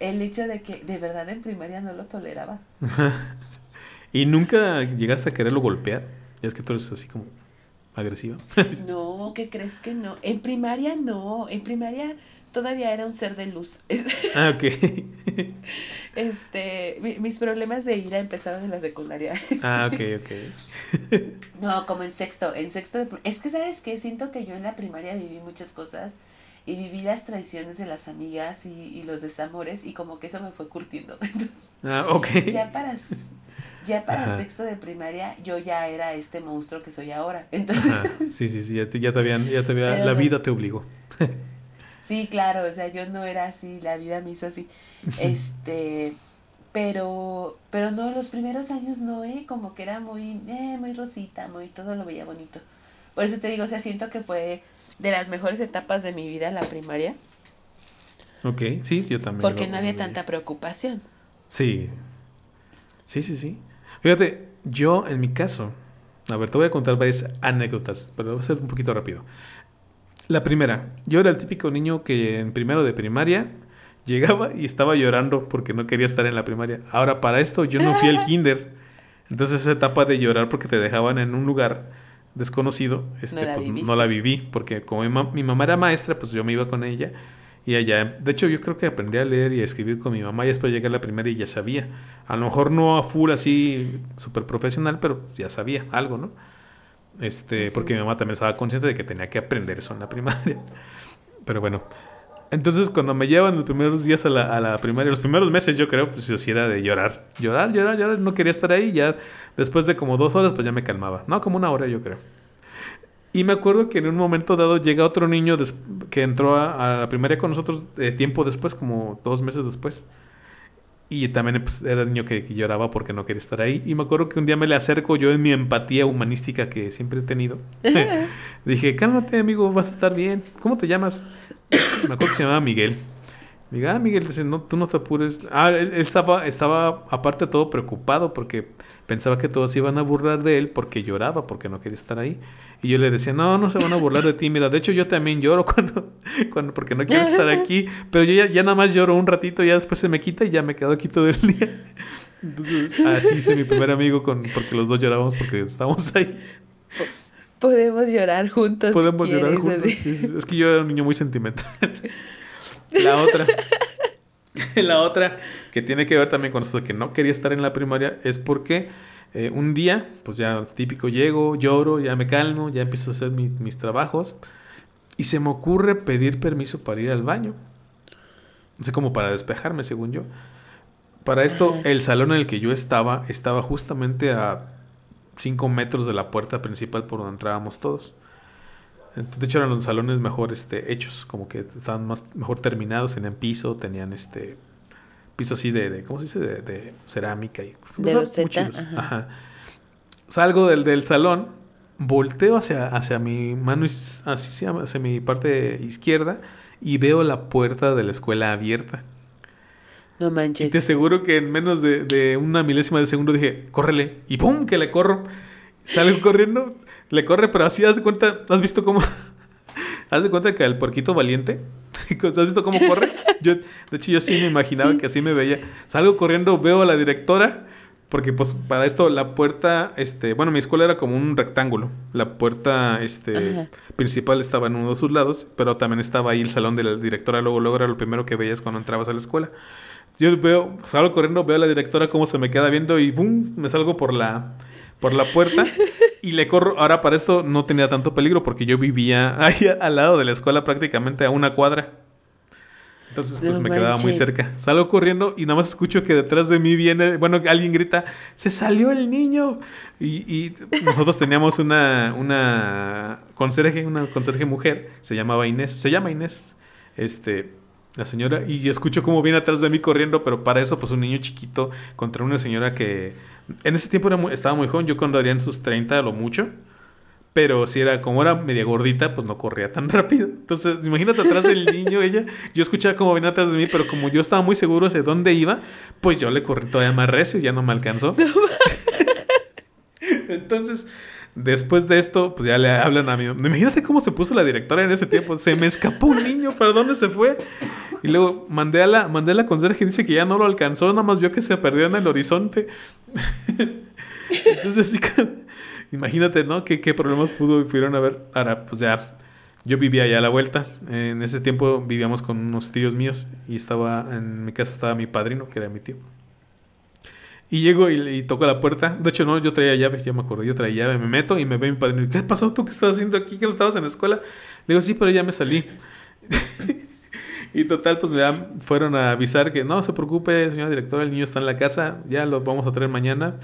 el hecho de que de verdad en primaria no lo toleraba. ¿Y nunca llegaste a quererlo golpear? Ya es que tú eres así como agresiva. no, ¿qué crees que no? En primaria no, en primaria todavía era un ser de luz. ah, ok. este, mis problemas de ira empezaron en la secundaria. ah, ok, ok. no, como en sexto, en sexto, es que sabes que siento que yo en la primaria viví muchas cosas y viví las traiciones de las amigas y, los desamores y como que eso me fue curtiendo. ah, ok. Ya para, ya para sexto de primaria yo ya era este monstruo que soy ahora. Entonces, Sí, sí, sí, ya te, ya te habían, ya te había, la vida te obligó. Sí, claro, o sea, yo no era así, la vida me hizo así. Este, pero, pero no, los primeros años no, eh, como que era muy, eh, muy rosita, muy, todo lo veía bonito. Por eso te digo, o sea, siento que fue de las mejores etapas de mi vida la primaria. Ok, sí, yo también. Porque no había tanta preocupación. Sí. Sí, sí, sí. Fíjate, yo en mi caso, a ver, te voy a contar varias anécdotas, pero voy a ser un poquito rápido. La primera, yo era el típico niño que en primero de primaria llegaba y estaba llorando porque no quería estar en la primaria. Ahora, para esto yo no fui al kinder. Entonces esa etapa de llorar porque te dejaban en un lugar desconocido, este, no, la pues, no la viví, porque como mi, mamá era maestra, pues yo me iba con ella y allá, de hecho yo creo que aprendí a leer y a escribir con mi mamá y después llegué a la primera y ya sabía, a lo mejor no a full así súper profesional, pero ya sabía algo, ¿no? Este, porque mi mamá también estaba consciente de que tenía que aprender eso en la primaria. Pero bueno, entonces cuando me llevan los primeros días a la, a la primaria, los primeros meses yo creo, pues sí era de llorar, llorar, llorar, llorar, no quería estar ahí, ya después de como dos horas pues ya me calmaba, no, como una hora yo creo. Y me acuerdo que en un momento dado llega otro niño que entró a, la primaria con nosotros eh, tiempo después, como dos meses después. Y también pues, era el niño que, lloraba porque no quería estar ahí. Y me acuerdo que un día me le acerco yo en mi empatía humanística que siempre he tenido. Dije, cálmate amigo, vas a estar bien. ¿Cómo te llamas? me acuerdo que se llamaba Miguel. Diga, ah, Miguel, dice, no, tú no te apures. Ah, él, estaba, estaba, aparte de todo, preocupado porque pensaba que todos iban a burlar de él porque lloraba, porque no quería estar ahí. Y yo le decía, no, no se van a burlar de ti. Mira, de hecho yo también lloro cuando, cuando porque no quiero estar aquí. Pero yo ya, ya nada más lloro un ratito, ya después se me quita y ya me quedo aquí todo el día. Entonces, así hice mi primer amigo con, porque los dos llorábamos porque estábamos ahí. Podemos llorar juntos. Podemos llorar juntos. Es que yo era un niño muy sentimental. La otra. la otra que tiene que ver también con eso de que no quería estar en la primaria es porque eh, un día, pues ya típico, llego, lloro, ya me calmo, ya empiezo a hacer mis trabajos y se me ocurre pedir permiso para ir al baño. No sé, como para despejarme, según yo. Para esto, el salón en el que yo estaba estaba justamente a 5 metros de la puerta principal por donde entrábamos todos. De hecho, eran los salones mejor este, hechos, como que estaban más, mejor terminados, tenían piso, tenían este piso así de, de ¿cómo se dice? De, cerámica y de roseta, ajá. Salgo del, del salón, volteo hacia, hacia mi mano, así hacia mi parte izquierda y veo la puerta de la escuela abierta. No manches. Y te aseguro que en menos de, de una milésima de segundo dije, córrele. Y ¡pum! que le corro. Salgo corriendo, le corre, pero así, haz de cuenta, ¿has visto cómo? haz de cuenta que el porquito valiente, ¿has visto cómo corre? Yo, de hecho, yo sí me imaginaba que así me veía. Salgo corriendo, veo a la directora, porque pues para esto la puerta, este, bueno, mi escuela era como un rectángulo. La puerta, este, principal estaba en uno de sus lados, pero también estaba ahí el salón de la directora, luego, luego era lo primero que veías cuando entrabas a la escuela. Yo veo, salgo corriendo, veo a la directora cómo se me queda viendo y ¡bum! Me salgo por la, por la puerta y le corro. Ahora, para esto no tenía tanto peligro porque yo vivía ahí al lado de la escuela prácticamente a una cuadra. Entonces, pues me quedaba muy cerca. Salgo corriendo y nada más escucho que detrás de mí viene, bueno, alguien grita, se salió el niño. Y, nosotros teníamos una, una conserje, una conserje mujer, se llamaba Inés, se llama Inés. Este, la señora, y escucho cómo viene atrás de mí corriendo, pero para eso, pues un niño chiquito contra una señora que en ese tiempo era estaba muy joven, yo cuando haría en sus 30 a lo mucho, pero si era como era media gordita, pues no corría tan rápido. Entonces, imagínate atrás del niño, ella, yo escuchaba cómo venía atrás de mí, pero como yo estaba muy seguro de dónde iba, pues yo le corrí todavía más recio y ya no me alcanzó. Entonces, Después de esto, pues ya le hablan a mí. Imagínate cómo se puso la directora en ese tiempo. Se me escapó un niño, ¿para dónde se fue? Y luego mandé a la, mandé a la conserje y dice que ya no lo alcanzó, nada más vio que se perdió en el horizonte. Entonces, imagínate, ¿no? ¿Qué, ¿Qué, problemas pudo, pudieron haber? Ahora, pues ya, yo vivía allá a la vuelta. En ese tiempo vivíamos con unos tíos míos y estaba, en mi casa estaba mi padrino, que era mi tío. Y llego y, toco la puerta. De hecho, no, yo traía llave, ya me acuerdo. Yo traía llave, me meto y me ve mi padrino. ¿Qué pasó? ¿Tú qué estás haciendo aquí? ¿Que no estabas en la escuela? Le digo, sí, pero ya me salí. y total, pues me fueron a avisar que no se preocupe, señora directora, el niño está en la casa. Ya lo vamos a traer mañana.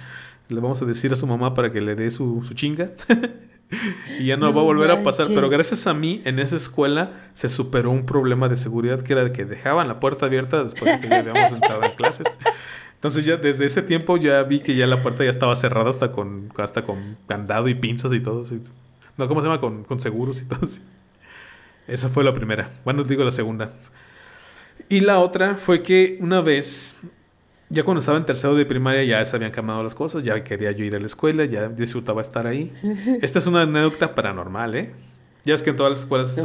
Le vamos a decir a su mamá para que le dé su, su chinga. y ya no, va a volver a pasar. Pero gracias a mí, en esa escuela se superó un problema de seguridad que era de que dejaban la puerta abierta después de que ya habíamos entrado en clases. Entonces ya desde ese tiempo ya vi que ya la puerta ya estaba cerrada hasta con, hasta con candado y pinzas y todo. No, ¿cómo se llama? Con, con seguros y todo. Así. Esa fue la primera. Bueno, digo la segunda. Y la otra fue que una vez, ya cuando estaba en tercero de primaria, ya se habían cambiado las cosas, ya quería yo ir a la escuela, ya disfrutaba estar ahí. Esta es una anécdota paranormal, ¿eh? Ya es que en todas las escuelas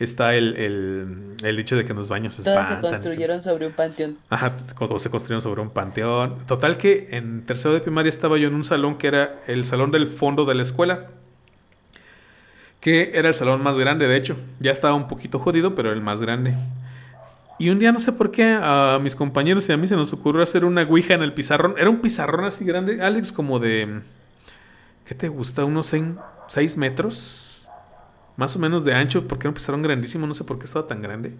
está, el, el, el, hecho de que en los baños se Todas se construyeron sobre un panteón. Ajá, o se construyeron sobre un panteón. Total que en tercero de primaria estaba yo en un salón que era el salón del fondo de la escuela. Que era el salón más grande, de hecho. Ya estaba un poquito jodido, pero el más grande. Y un día no sé por qué a mis compañeros y a mí se nos ocurrió hacer una ouija en el pizarrón. Era un pizarrón así grande, Alex, como de... ¿Qué te gusta? ¿Unos 6 metros? Más o menos de ancho, porque era un pizarrón grandísimo, no sé por qué estaba tan grande.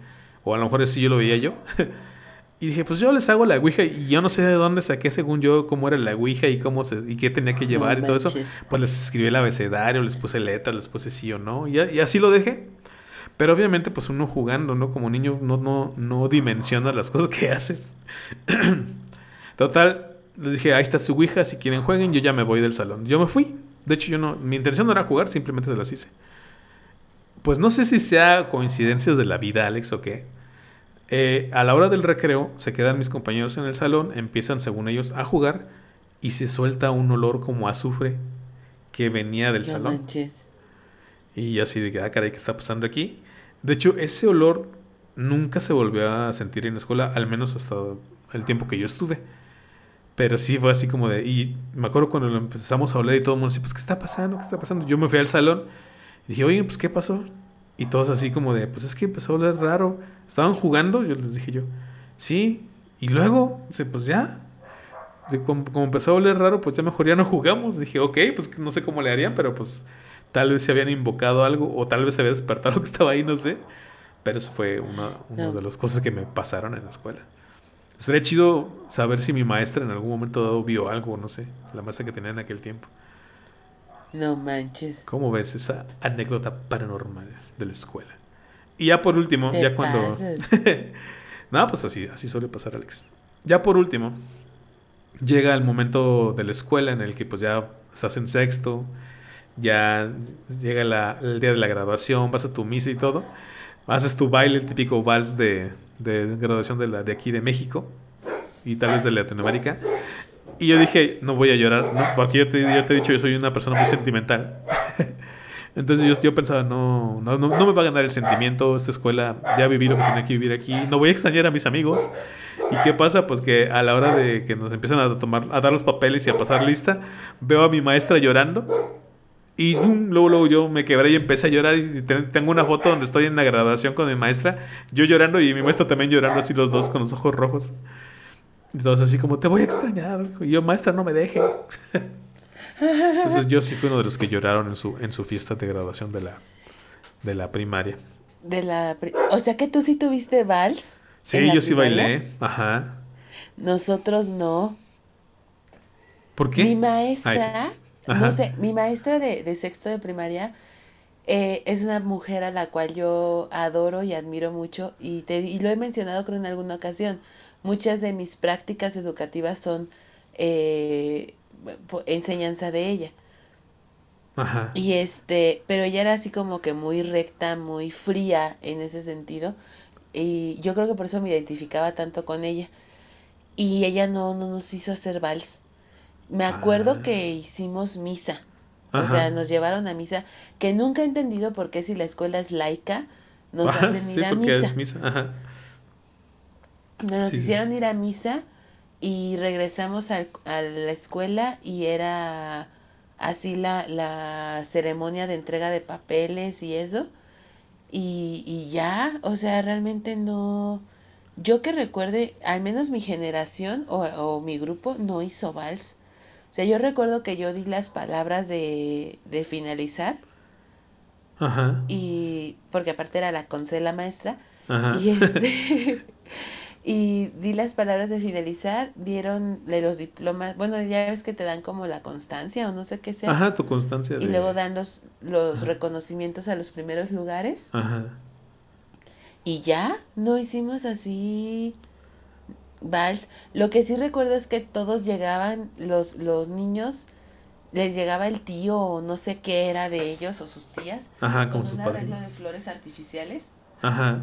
O a lo mejor así yo lo veía yo. y dije, pues yo les hago la Ouija y yo no sé de dónde saqué según yo cómo era la Ouija y cómo se, y qué tenía que llevar y todo eso. Pues les escribí el abecedario, les puse letras, les puse sí o no. Y, y, así lo dejé. Pero obviamente pues uno jugando, ¿no? Como niño no, no, no dimensiona las cosas que haces. Total, les dije, ahí está su Ouija, si quieren jueguen, yo ya me voy del salón. Yo me fui. De hecho, yo no, mi intención no era jugar, simplemente se las hice pues no sé si sea coincidencias de la vida, Alex, o qué. Eh, a la hora del recreo se quedan mis compañeros en el salón, empiezan según ellos a jugar y se suelta un olor como azufre que venía del salón. Manches. Y así de que, ah, caray, ¿qué está pasando aquí? De hecho, ese olor nunca se volvió a sentir en la escuela, al menos hasta el tiempo que yo estuve. Pero sí fue así como de. Y me acuerdo cuando empezamos a hablar y todo el mundo decía, pues, ¿qué está pasando? ¿Qué está pasando? Yo me fui al salón y dije, oye, pues, ¿qué pasó? Y todos así como de, pues es que empezó a oler raro. ¿Estaban jugando? Yo les dije yo, sí. Y luego, pues ya. Como, empezó a oler raro, pues ya mejor ya no jugamos. Dije, ok, pues no sé cómo le harían, pero pues tal vez se habían invocado algo o tal vez se había despertado lo que estaba ahí, no sé. Pero eso fue una, una de las cosas que me pasaron en la escuela. Sería chido saber si mi maestra en algún momento dado vio algo, no sé, la maestra que tenía en aquel tiempo. No manches. ¿Cómo ves esa anécdota paranormal de la escuela? Y ya por último, ya cuando... no, pues así, así suele pasar, Alex. Ya por último, llega el momento de la escuela en el que pues ya estás en sexto, ya llega el día de la graduación, vas a tu misa y todo, haces tu baile, el típico vals de, de graduación de, la, de aquí de México y tal vez de Latinoamérica. Y yo dije, no voy a llorar, ¿no? porque yo te, yo te he dicho, yo soy una persona muy sentimental. Entonces yo, yo pensaba, no, no, no, me va a ganar el sentimiento, esta escuela, ya viví lo que tenía que vivir aquí, no voy a extrañar a mis amigos. ¿Y qué pasa? Pues que a la hora de que nos empiezan a tomar, a dar los papeles y a pasar lista, veo a mi maestra llorando. Y luego, luego yo me quebré y empecé a llorar y tengo una foto donde estoy en la graduación con mi maestra, yo llorando y mi maestra también llorando así los dos con los ojos rojos. Entonces así como, te voy a extrañar. Y yo, maestra, no me deje. Entonces yo sí fui uno de los que lloraron en su, en su fiesta de graduación de la, de la primaria. De la o sea que tú sí tuviste vals. Sí, yo sí bailé. Ajá. Nosotros no. ¿Por qué? Mi maestra, no sé, mi maestra de, de sexto de primaria eh, es una mujer a la cual yo adoro y admiro mucho y, te, y lo he mencionado creo en alguna ocasión muchas de mis prácticas educativas son eh, enseñanza de ella. Ajá. Y este, pero ella era así como que muy recta, muy fría en ese sentido. Y yo creo que por eso me identificaba tanto con ella. Y ella no, no nos hizo hacer vals. Me acuerdo ah. que hicimos misa. O sea, nos llevaron a misa, que nunca he entendido por qué si la escuela es laica, nos hacen ir a misa. misa. Ajá. Nos hicieron ir a misa Y regresamos al, a la escuela y era así la, la ceremonia de entrega de papeles y eso. Y, y ya, o sea, realmente no... Yo que recuerde, al menos mi generación o, o mi grupo no hizo vals. O sea, yo recuerdo que yo di las palabras de, de finalizar. Ajá. Y porque aparte era la concela maestra. Ajá. Y este y di las palabras de finalizar, dieron de los diplomas, bueno, ya ves que te dan como la constancia o no sé qué sea. Ajá, tu constancia. Y luego dan los, los reconocimientos a los primeros lugares. Ajá. Y ya, no hicimos así vals. Lo que sí recuerdo es que todos llegaban, los, los niños, les llegaba el tío o no sé qué era de ellos o sus tías. Ajá, con, un arreglo de flores artificiales. Ajá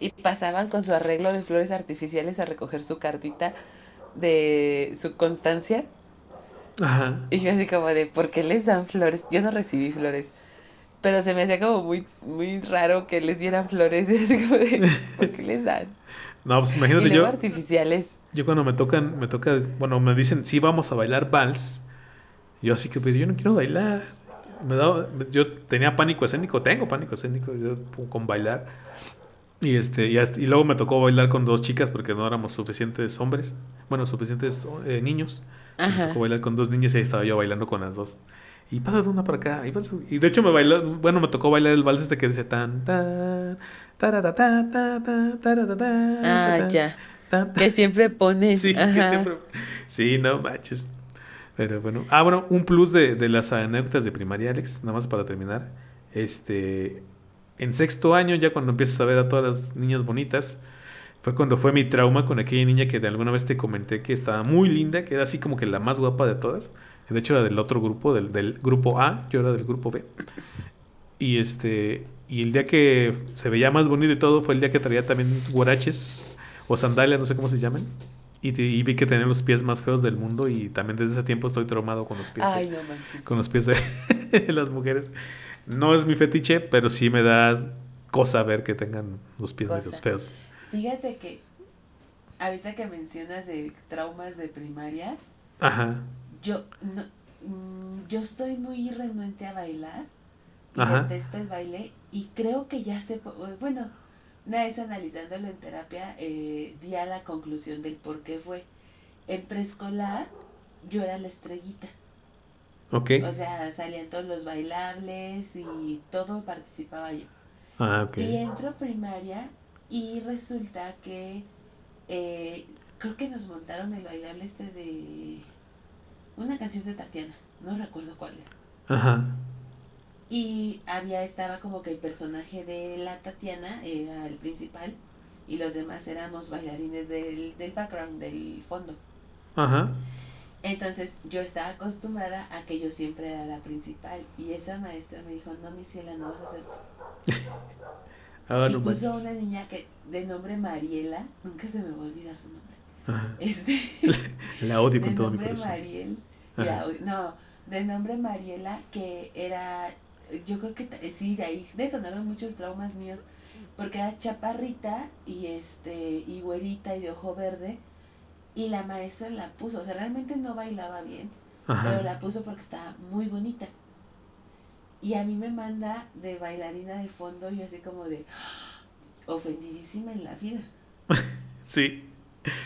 y pasaban con su arreglo de flores artificiales a recoger su cartita de su constancia. Ajá. Y yo así como de, ¿por qué les dan flores? Yo no recibí flores. Pero se me hacía como muy, muy raro que les dieran flores. así como de, ¿por qué les dan? No, pues imagínate yo. artificiales. Yo cuando me tocan, me toca, bueno, me dicen, sí, vamos a bailar vals. Yo así que, pero yo no quiero bailar. Me daba, yo tenía pánico escénico, tengo pánico escénico con bailar. Y, este, y, y, luego me tocó bailar con dos chicas porque no éramos suficientes hombres, bueno, suficientes eh, niños. Me tocó bailar con dos niñas y ahí estaba yo bailando con las dos. Y pasa de una para acá. Y, y de hecho me bailó, bueno, me tocó bailar el vals este que dice tan, tan, Ah, ya. Que siempre pone. Sí, que siempre. Sí, no manches. Pero bueno. Ah, bueno, un plus de, de las anécdotas de primaria, Alex, nada más para terminar. Este en sexto año, ya cuando empiezas a ver a todas las niñas bonitas, fue cuando fue mi trauma con aquella niña que de alguna vez te comenté que estaba muy linda, que era así como que la más guapa de todas. De hecho, era del otro grupo, del, del grupo A, yo era del grupo B. Y este y el día que se veía más bonito y todo fue el día que traía también guaraches o sandalias, no sé cómo se llaman. Y, vi que tenía los pies más feos del mundo y también desde ese tiempo estoy traumado con los pies. Ay, no Con los pies de las mujeres. No es mi fetiche, pero sí me da cosa ver que tengan los pies medio feos. Fíjate que ahorita que mencionas de traumas de primaria, Ajá. yo no, mm, yo estoy muy renuente a bailar detesto el baile y creo que ya sé, bueno, una vez analizándolo en terapia, eh, di a la conclusión del por qué fue. En preescolar yo era la estrellita. O sea, salían todos los bailables y todo participaba yo. Ah, Y entro primaria y resulta que eh, creo que nos montaron el bailable este de una canción de Tatiana, no recuerdo cuál era. Ajá. Y había, estaba como que el personaje de la Tatiana era el principal y los demás éramos bailarines del, del background, del fondo. Ajá. Entonces yo estaba acostumbrada a que yo siempre era la principal y esa maestra me dijo, no, mi ciela, no vas a ser tú. y puso una niña que de nombre Mariela, nunca se me va a olvidar su nombre. Este, la odio con todo mi corazón. Mariel, no, de nombre Mariela, que era, yo creo que sí, de ahí detonaron muchos traumas míos, porque era chaparrita y este, y güerita y de ojo verde y la maestra la puso, o sea, realmente no bailaba bien, pero la puso porque estaba muy bonita. Y a mí me manda de bailarina de fondo y así como de ¡ah! ofendidísima en la vida. sí,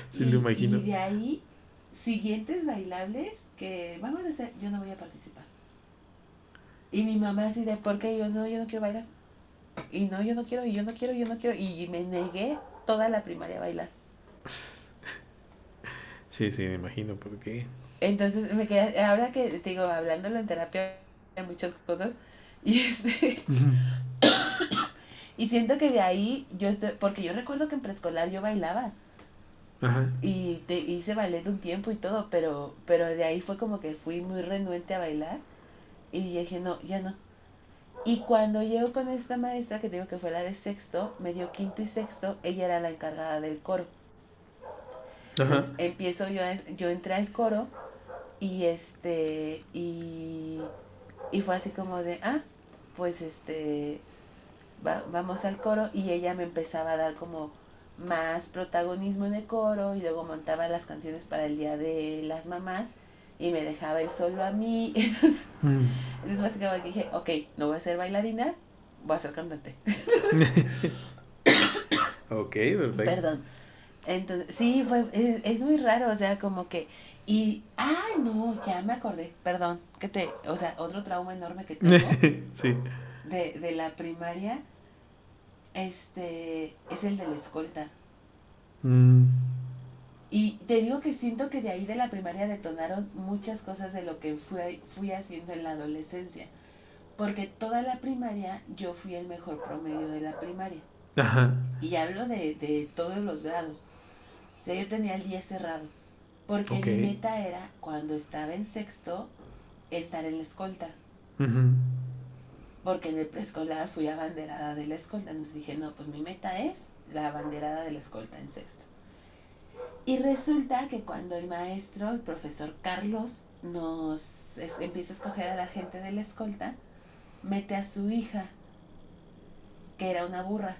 sí lo imagino. Y de ahí, siguientes bailables que vamos a hacer, yo no voy a participar. Y mi mamá así de, ¿por qué? Yo no, yo no quiero bailar. Y no, yo no quiero, y yo no quiero, yo no quiero. Y me negué toda la primaria a bailar. Sí, sí, me imagino, porque... Entonces me quedé, ahora que te digo, hablándolo en terapia muchas cosas, y este... y siento que de ahí yo estoy, porque yo recuerdo que en preescolar yo bailaba. Ajá. Y te hice ballet un tiempo y todo, pero, pero de ahí fue como que fui muy renuente a bailar. Y dije, no, ya no. Y cuando llego con esta maestra, que digo que fue la de sexto, me dio quinto y sexto, ella era la encargada del coro. Empiezo yo, yo entré al coro y este, y, y fue así como de, ah, pues este, vamos al coro y ella me empezaba a dar como más protagonismo en el coro y luego montaba las canciones para el Día de las Mamás y me dejaba él solo a mí. Mm. Entonces, básicamente dije, ok, no voy a ser bailarina, voy a ser cantante. ok, perfecto. Perdón. Entonces, sí, fue, es, es, muy raro, o sea, como que, y, ay, no, ya me acordé, perdón, que te, o sea, otro trauma enorme que tengo. sí. De, de la primaria, este, es el de la escolta. Mm. Te digo que siento que de ahí de la primaria detonaron muchas cosas de lo que fui, fui haciendo en la adolescencia. Porque toda la primaria yo fui el mejor promedio de la primaria. Ajá. Y hablo de, de todos los grados. O sea, yo tenía el 10 cerrado. Porque mi meta era, cuando estaba en sexto, estar en la escolta. Porque en el preescolar fui abanderada de la escolta. Entonces dije, no, pues mi meta es la abanderada de la escolta en sexto. Y resulta que cuando el maestro, el profesor Carlos, nos empieza a escoger a la gente de la escolta, mete a su hija, que era una burra.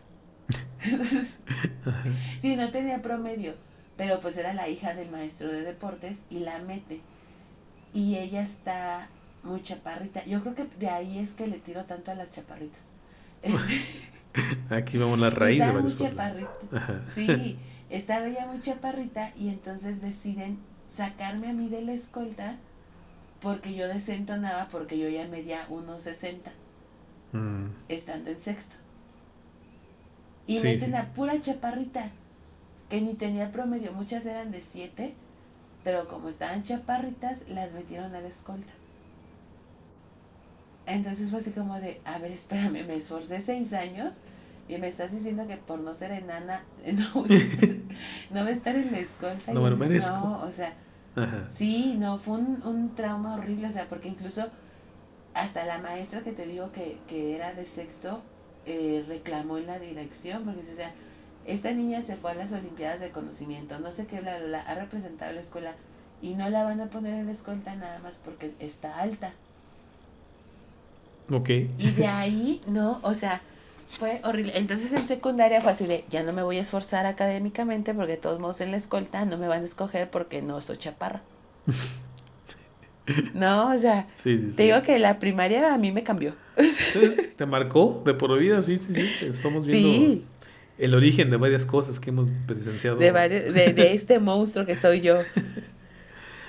sí, no tenía promedio, pero pues era la hija del maestro de deportes y la mete. Y ella está muy chaparrita. Yo creo que de ahí es que le tiro tanto a las chaparritas. Aquí vamos a la raíz de muy chaparrita. Sí, estaba ella muy chaparrita y entonces deciden sacarme a mí de la escolta porque yo desentonaba porque yo ya medía 1.60 mm. estando en sexto. Y meten a pura chaparrita que ni tenía promedio, muchas eran de 7, pero como estaban chaparritas, las metieron a la escolta. Entonces fue así como de, a ver, espérame, me esforcé seis años y me estás diciendo que por no ser enana no voy a estar, no estar en la escolta. No me lo merezco. No, o sea, sí, no, fue un, un, trauma horrible, o sea, porque incluso hasta la maestra que te digo que, que era de sexto eh, reclamó en la dirección, porque o sea, esta niña se fue a las Olimpiadas de Conocimiento, no sé qué, bla, bla, ha representado la escuela y no la van a poner en la escolta nada más porque está alta. Ok. Y de ahí, no, o sea, fue horrible. Entonces en secundaria fue así de, ya no me voy a esforzar académicamente porque todos modos en la escolta no me van a escoger porque no soy chaparra. no, o sea, te digo que la primaria a mí me cambió. ¿Te marcó de por vida? Sí, sí, sí. Estamos viendo el origen de varias cosas que hemos presenciado. De, de, de este monstruo que soy yo.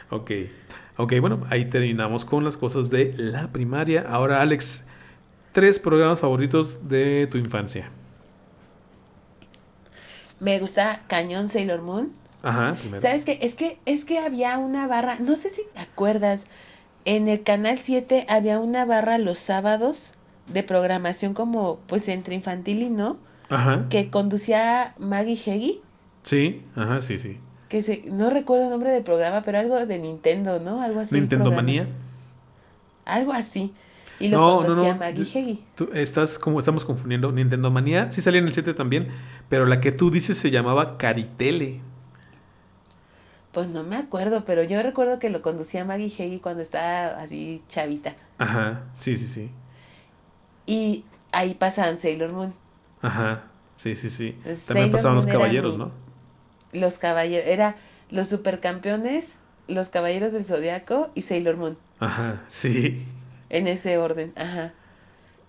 ok. Ok, bueno, ahí terminamos con las cosas de la primaria. Ahora, Alex, tres programas favoritos de tu infancia. Me gusta Cañón Sailor Moon. Ajá, primero. ¿Sabes qué? Es que, es que había una barra, no sé si te acuerdas, en el canal 7 había una barra los sábados de programación como pues entre infantil y no. Ajá. Que conducía Maggie Heggie. Sí, ajá, sí, sí que se, no recuerdo el nombre del programa, pero algo de Nintendo, ¿no? Algo así. Nintendo Manía. Algo así. Y lo no, conocía Maggie Tú estás como estamos confundiendo. Nintendo Manía sí salía en el 7 también, pero la que tú dices se llamaba Caritele. Pues no me acuerdo, pero yo recuerdo que lo conducía Maggie Heggie cuando estaba así chavita. Ajá, sí, sí, sí. Y ahí pasaban Sailor Moon. Ajá, sí, sí, sí. También pasaban los caballeros, ¿no? los caballeros, era los supercampeones, los caballeros del zodiaco y Sailor Moon. Ajá, sí. En ese orden, ajá.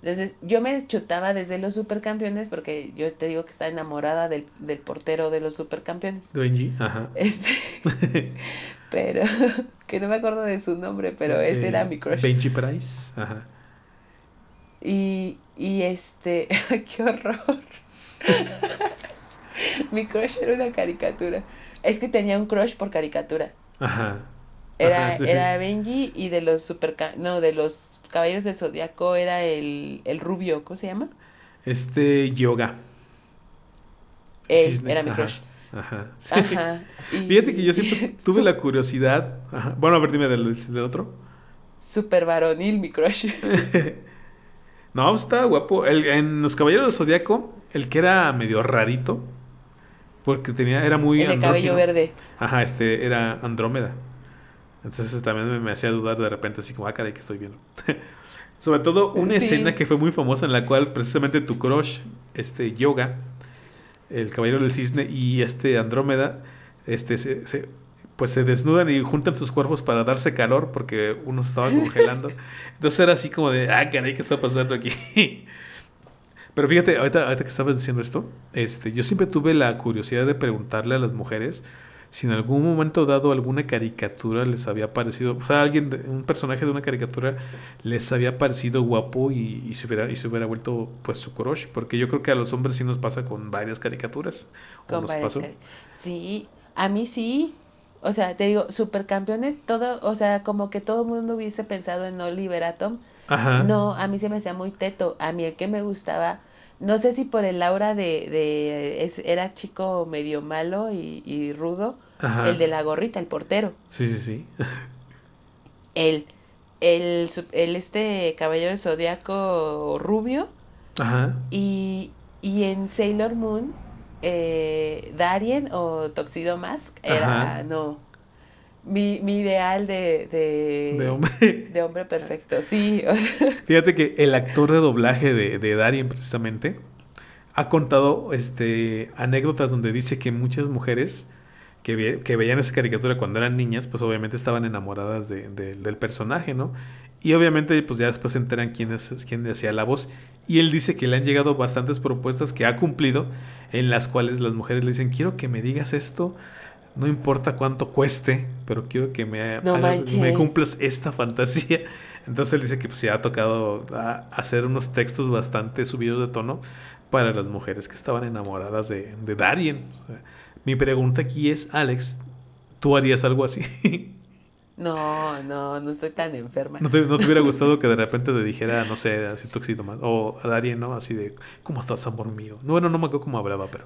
Entonces, yo me chutaba desde los supercampeones porque yo te digo que estaba enamorada del, portero de los supercampeones. Benji, ajá. Este, pero, que no me acuerdo de su nombre, pero ese era mi crush. Benji Price, ajá. Y, y este, qué horror. Mi crush era una caricatura. Es que tenía un crush por caricatura. Ajá. Era, era Benji y de los super no, de los caballeros del zodiaco era el, el rubio, ¿cómo se llama? Este yoga. Él era mi crush. Ajá. Ajá. Fíjate que yo siempre tuve la curiosidad. Ajá. Bueno, a ver, dime del, otro. Super varonil, mi crush. no, pues, estaba guapo. El, en Los Caballeros del Zodíaco, el que era medio rarito, porque tenía, era muy... El de cabello verde. Ajá, este era Andrómeda. Entonces también me, hacía dudar de repente, así como, ah, caray, que estoy viendo. Sobre todo una escena que fue muy famosa en la cual precisamente tu crush, este Yoga, el caballero del cisne y este Andrómeda, este, se, pues se desnudan y juntan sus cuerpos para darse calor porque uno se estaba congelando. Entonces era así como de, ah, caray, ¿qué está pasando aquí? Pero fíjate, ahorita, ahorita que estabas diciendo esto, este, yo siempre tuve la curiosidad de preguntarle a las mujeres si en algún momento dado alguna caricatura les había parecido, o sea, alguien, un personaje de una caricatura les había parecido guapo y, se, hubiera, y se hubiera vuelto pues su crush, porque yo creo que a los hombres sí nos pasa con varias caricaturas. Con varias sí, a mí sí. O sea, te digo, supercampeones, todo, o sea, como que todo el mundo hubiese pensado en Oliver Atom. Ajá. No, a mí se me hacía muy teto. A mí el que me gustaba no sé si por el aura de, de era chico medio malo y, rudo, el de la gorrita, el portero. Sí, sí, sí. el, el, el este caballero zodiaco rubio. Ajá. Y, y en Sailor Moon, eh, Darien o Toxido Mask era, no, mi, mi ideal de, de, hombre. De hombre perfecto, sí. Fíjate que el actor de doblaje de, de Darien, precisamente, ha contado este, anécdotas donde dice que muchas mujeres que, que veían esa caricatura cuando eran niñas, pues obviamente estaban enamoradas de, del personaje, ¿no? Y obviamente, pues ya después se enteran quién, es, quién hacía la voz. Y él dice que le han llegado bastantes propuestas que ha cumplido, en las cuales las mujeres le dicen, quiero que me digas esto no importa cuánto cueste, pero quiero que me, me cumplas esta fantasía. Entonces él dice que pues, se ha tocado hacer unos textos bastante subidos de tono para las mujeres que estaban enamoradas de, de Darien. mi pregunta aquí es, Alex, ¿tú harías algo así? No, no, no estoy tan enferma. ¿No te, hubiera gustado que de repente te dijera, no sé, así toxito más? O a Darien, ¿no? Así de, ¿cómo estás, amor mío? No, bueno, no me acuerdo cómo hablaba, pero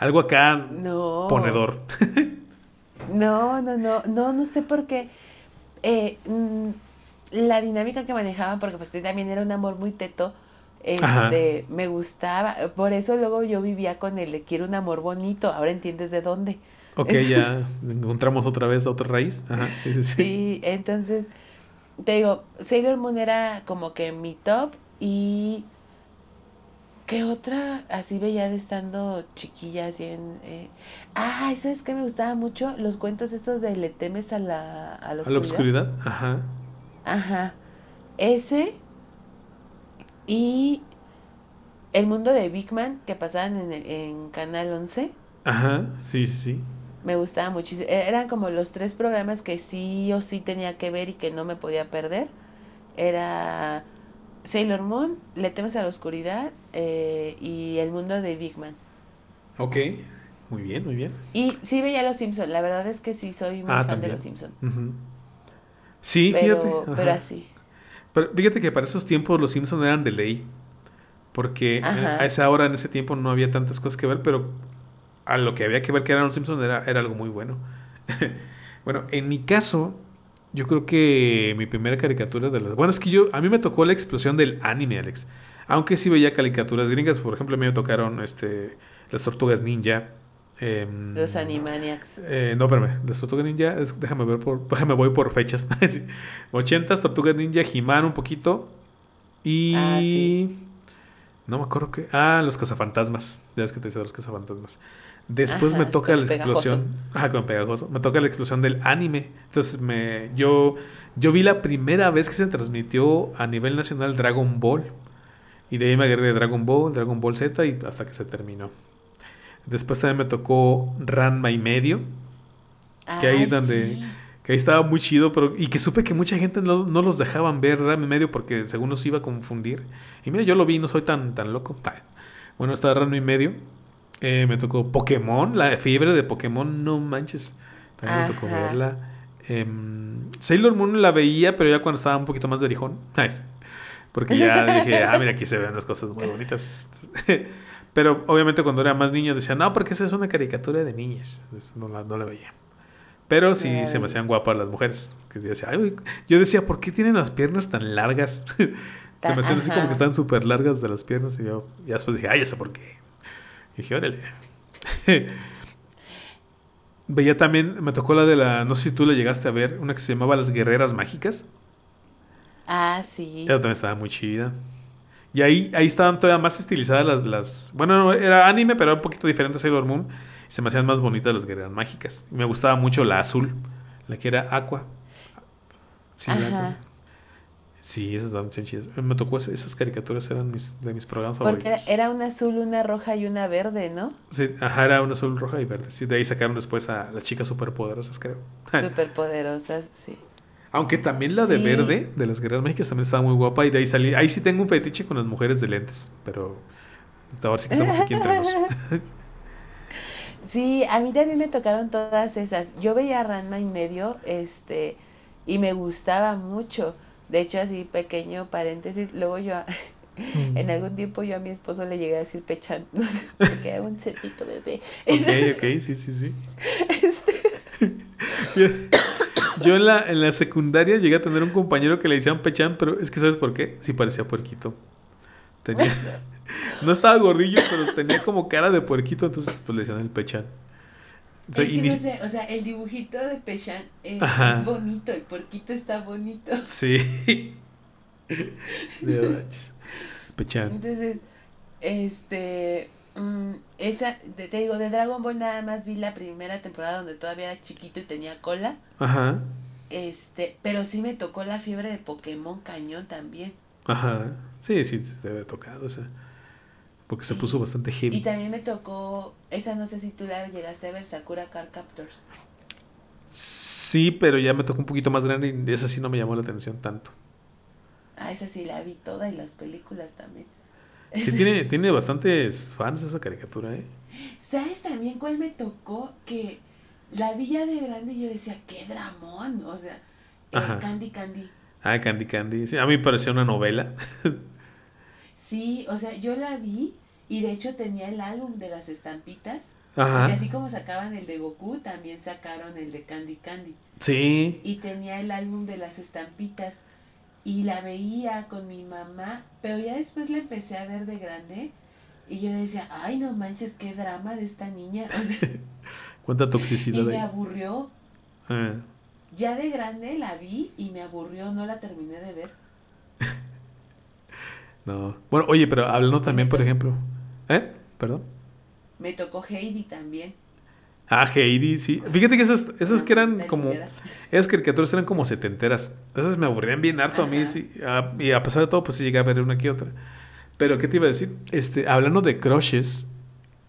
algo acá no. ponedor. No, no, no, no, no sé por qué. Eh, mm, la dinámica que manejaba, porque pues también era un amor muy teto, este, me gustaba. Por eso luego yo vivía con él, le quiero un amor bonito, ahora entiendes de dónde. Ok, ya encontramos otra vez otra raíz. Ajá, sí, sí, sí. Sí, entonces, te digo, Sailor Moon era como que mi top y ¿Qué otra así veía de estando chiquilla así en... Eh? Ah, ¿sabes qué me gustaba mucho? Los cuentos estos de Le temes a la, a la oscuridad. A la oscuridad, ajá. Ajá. Ese y El mundo de Big Man que pasaban en, en Canal 11. Ajá, sí, sí, sí. Me gustaba muchísimo. E-, eran como los tres programas que sí o sí tenía que ver y que no me podía perder. Era Sailor Moon, Le temes a la oscuridad eh, y El mundo de Big Man. Ok, muy bien, muy bien. Y sí veía Los Simpsons, la verdad es que sí soy muy ah, fan de Los Simpsons. Sí, fíjate. Pero así. Pero fíjate que para esos tiempos Los Simpsons eran de ley. Porque eh, a esa hora, en ese tiempo, no había tantas cosas que ver, pero a lo que había que ver que eran Los Simpsons era, era algo muy bueno. bueno, en mi caso, yo creo que mi primera caricatura de las... Bueno, es que yo... A mí me tocó la explosión del anime, Alex. Aunque sí veía caricaturas gringas. Por ejemplo, a mí me tocaron este, las tortugas ninja. Em, los Animaniacs. Eh, no, espérame. Las tortugas ninja... déjame ver por... Déjame voy por fechas. 80 tortugas ninja, He-Man un poquito. Y... Ah, sí. No me acuerdo qué... Ah, los cazafantasmas. Ya es que te decía los cazafantasmas. Después me toca la explosión. Ajá, con pegajoso. Me toca la explosión del anime. Entonces me. Yo. Yo vi la primera vez que se transmitió a nivel nacional Dragon Ball. Y de ahí me agarré de Dragon Ball, Dragon Ball Z y hasta que se terminó. Después también me tocó Ranma y medio. que ahí donde. Que ahí estaba muy chido, pero. Y que supe que mucha gente no, los dejaban ver Ranma y medio porque según nos iba a confundir. Y mira, yo lo vi, no soy tan, tan loco. Bueno, está Ranma y medio. Eh, me tocó Pokémon, la fiebre de Pokémon, no manches. También me tocó verla. Em, Sailor Moon la veía, pero ya cuando estaba un poquito más verijón. Porque ya dije, ah, mira, aquí se ven las cosas muy bonitas. pero obviamente cuando era más niño decía, no, porque esa es una caricatura de niñas. no, la, no la veía. Pero sí se me hacían guapas las mujeres. Que decía, yo decía, ¿por qué tienen las piernas tan largas? se me hacían así como que están súper largas de las piernas. Y yo y después dije, ay, ¿eso por qué? Dije, órale. Veía también, me tocó la de la, no sé si tú la llegaste a ver, una que se llamaba Las Guerreras Mágicas. Ah, sí. Esa también estaba muy chida. Y ahí, ahí estaban todavía más estilizadas las, las... Bueno, era anime, pero era un poquito diferente a Sailor Moon. Y se me hacían más bonitas las guerreras mágicas. Y me gustaba mucho la azul, la que era Aqua. Sí, Ajá. Sí, esas son chidas. Me tocó esas caricaturas, eran mis, de mis programas favoritos. Porque era una azul, una roja y una verde, ¿no? Sí, ajá, era una azul, roja y verde. Sí, de ahí sacaron después a las chicas superpoderosas, creo. Superpoderosas, sí. Aunque también la de verde, de las guerreras mágicas, también estaba muy guapa. Y de ahí salí. Ahí sí tengo un fetiche con las mujeres de lentes. Pero hasta ahora sí que estamos aquí entre nos. sí, a mí también me tocaron todas esas. Yo veía Ranma y medio, este, y me gustaba mucho. De hecho, así pequeño paréntesis, luego yo en mm. algún tiempo yo a mi esposo le llegué a decir pechán, no sé, porque era un cerdito bebé. Ok, ok, sí, sí, sí. Este... Yo en la, en la secundaria llegué a tener un compañero que le decían Pechán, pero es que ¿sabes por qué? Sí parecía puerquito. Tenía, no estaba gordillo, pero tenía como cara de puerquito, entonces pues le decían el Pechán. O sea, no sé, o sea, el dibujito de Pechán es bonito, el puerquito está bonito. Sí. Pechán. Entonces, este, Mm, esa, te, digo, de Dragon Ball nada más vi la primera temporada donde todavía era chiquito y tenía cola. Ajá. Este, pero sí me tocó la fiebre de Pokémon cañón también. Ajá. Sí, sí, te había tocado, o sea. Porque se puso bastante heavy. Y también me tocó, esa no sé si tú la llegaste a ver, Sakura Car Captors. Sí, pero ya me tocó un poquito más grande y esa sí no me llamó la atención tanto. Ah, esa sí la vi toda y las películas también. Sí, tiene, tiene bastantes fans esa caricatura, ¿eh? ¿Sabes también cuál me tocó? Que la villa de grande yo decía, qué dramón, o sea, eh, Candy Candy. Ah, Candy Candy. Sí, a mí me pareció una novela. sí, o sea, yo la vi y de hecho tenía el álbum de las estampitas. Ajá. Y así como sacaban el de Goku, también sacaron el de Candy Candy. Sí. Y tenía el álbum de las estampitas y la veía con mi mamá, pero ya después la empecé a ver de grande y yo decía, ay, no manches, qué drama de esta niña. ¿Cuánta toxicidad? Y me aburrió. Ah. Ya de grande la vi y me aburrió, no la terminé de ver. no. Bueno, oye, pero hablando también, por ejemplo. ¿Eh? Perdón. Me tocó Heidi también. Ah, Heidi, sí. Fíjate que esas, esas que eran como. Esas caricaturas eran como setenteras. Esas me aburrían bien harto a mí. Sí. Ah, y a pesar de todo, pues sí llegué a ver una que otra. Pero, ¿qué te iba a decir? Este, hablando de crushes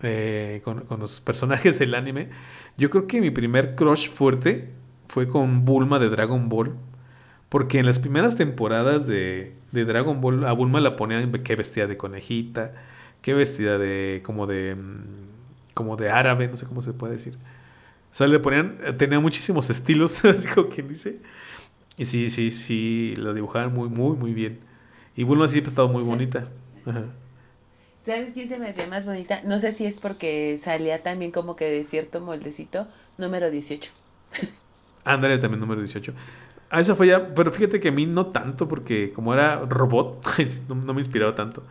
eh, con, los personajes del anime, yo creo que mi primer crush fuerte fue con Bulma de Dragon Ball. Porque en las primeras temporadas de, de Dragon Ball, a Bulma la ponían que vestida de conejita, que vestida de como de mm, como de árabe, no sé cómo se puede decir. O sea, le ponían, tenía muchísimos estilos, así como quien dice. Y sí, sí, sí, lo dibujaban muy, muy, muy bien. Y Bulma siempre ha estado muy bonita. ¿Sabes quién se me hacía más bonita? No sé si es porque salía también como que de cierto moldecito, número 18. Ándale, también número 18. Ah, esa fue ya, pero fíjate que a mí no tanto, porque como era robot, no, no me inspiraba tanto.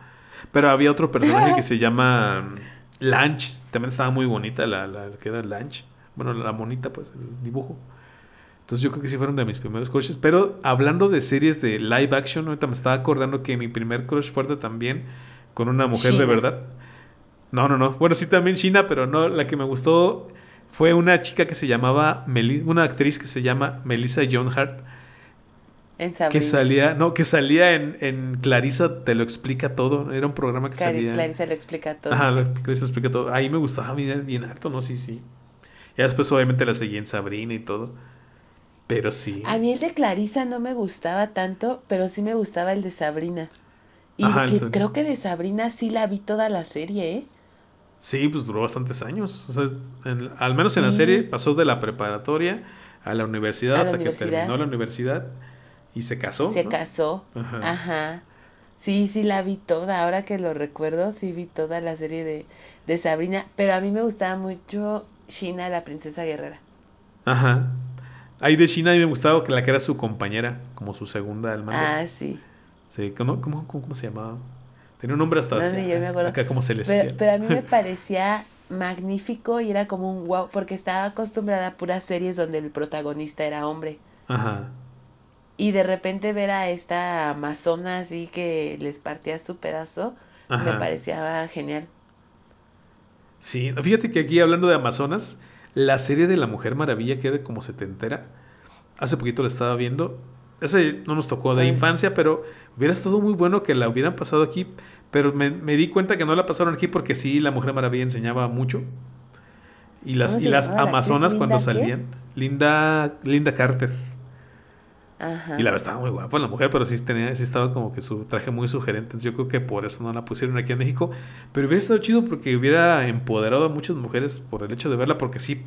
Pero había otro personaje que se llama Lunch, también estaba muy bonita la, la que era Lunch. Bueno, la monita, pues, el dibujo. Entonces yo creo que sí fueron de mis primeros crushes. Pero hablando de series de live action, ahorita me estaba acordando que mi primer crush fuerte también con una mujer de verdad. No, no, no. Bueno, sí también China, pero no, la que me gustó fue una chica que se llamaba, una actriz que se llama Melissa John Hart que salía, no, que salía en, en Clarisa te lo explica todo. Era un programa que salía. Clarisa lo explica todo. Ajá, Clarisa lo explica todo. Ahí me gustaba bien, bien harto, ¿no? Sí, sí. Ya después obviamente la seguí en Sabrina y todo. Pero sí. A mí el de Clarisa no me gustaba tanto, pero sí me gustaba el de Sabrina. Y creo que de Sabrina sí la vi toda la serie, ¿eh? Sí, pues duró bastantes años. O sea, al menos en la serie pasó de la preparatoria a la universidad hasta que terminó la universidad. ¿Y se casó? Se casó. Ajá. Sí, sí la vi toda. Ahora que lo recuerdo, sí vi toda la serie de, de Sabrina. Pero a mí me gustaba mucho Shina, la princesa guerrera. Ajá. Ahí de Shina a mí me gustaba que la que era su compañera, como su segunda al Ah, sí. Sí, ¿cómo, cómo, cómo, se llamaba? Tenía un nombre hasta no, yo me acuerdo. acá como celestial. Pero, a mí me parecía magnífico y era como un wow, porque estaba acostumbrada a puras series donde el protagonista era hombre. Ajá. Y de repente ver a esta amazona así que les partía su pedazo, me parecía genial. Sí, fíjate que aquí hablando de Amazonas, la serie de la Mujer Maravilla que era como setentera, hace poquito la estaba viendo. Ese no nos tocó de infancia, pero hubiera estado muy bueno que la hubieran pasado aquí. Pero me, di cuenta que no la pasaron aquí porque sí, la Mujer Maravilla enseñaba mucho. Y las, y las Amazonas cuando salían. Linda, Linda Carter. Y la verdad estaba muy guapa la mujer, pero sí, tenía, sí estaba como que su traje muy sugerente. Yo creo que por eso no la pusieron aquí en México. Pero hubiera estado chido porque hubiera empoderado a muchas mujeres por el hecho de verla, porque sí,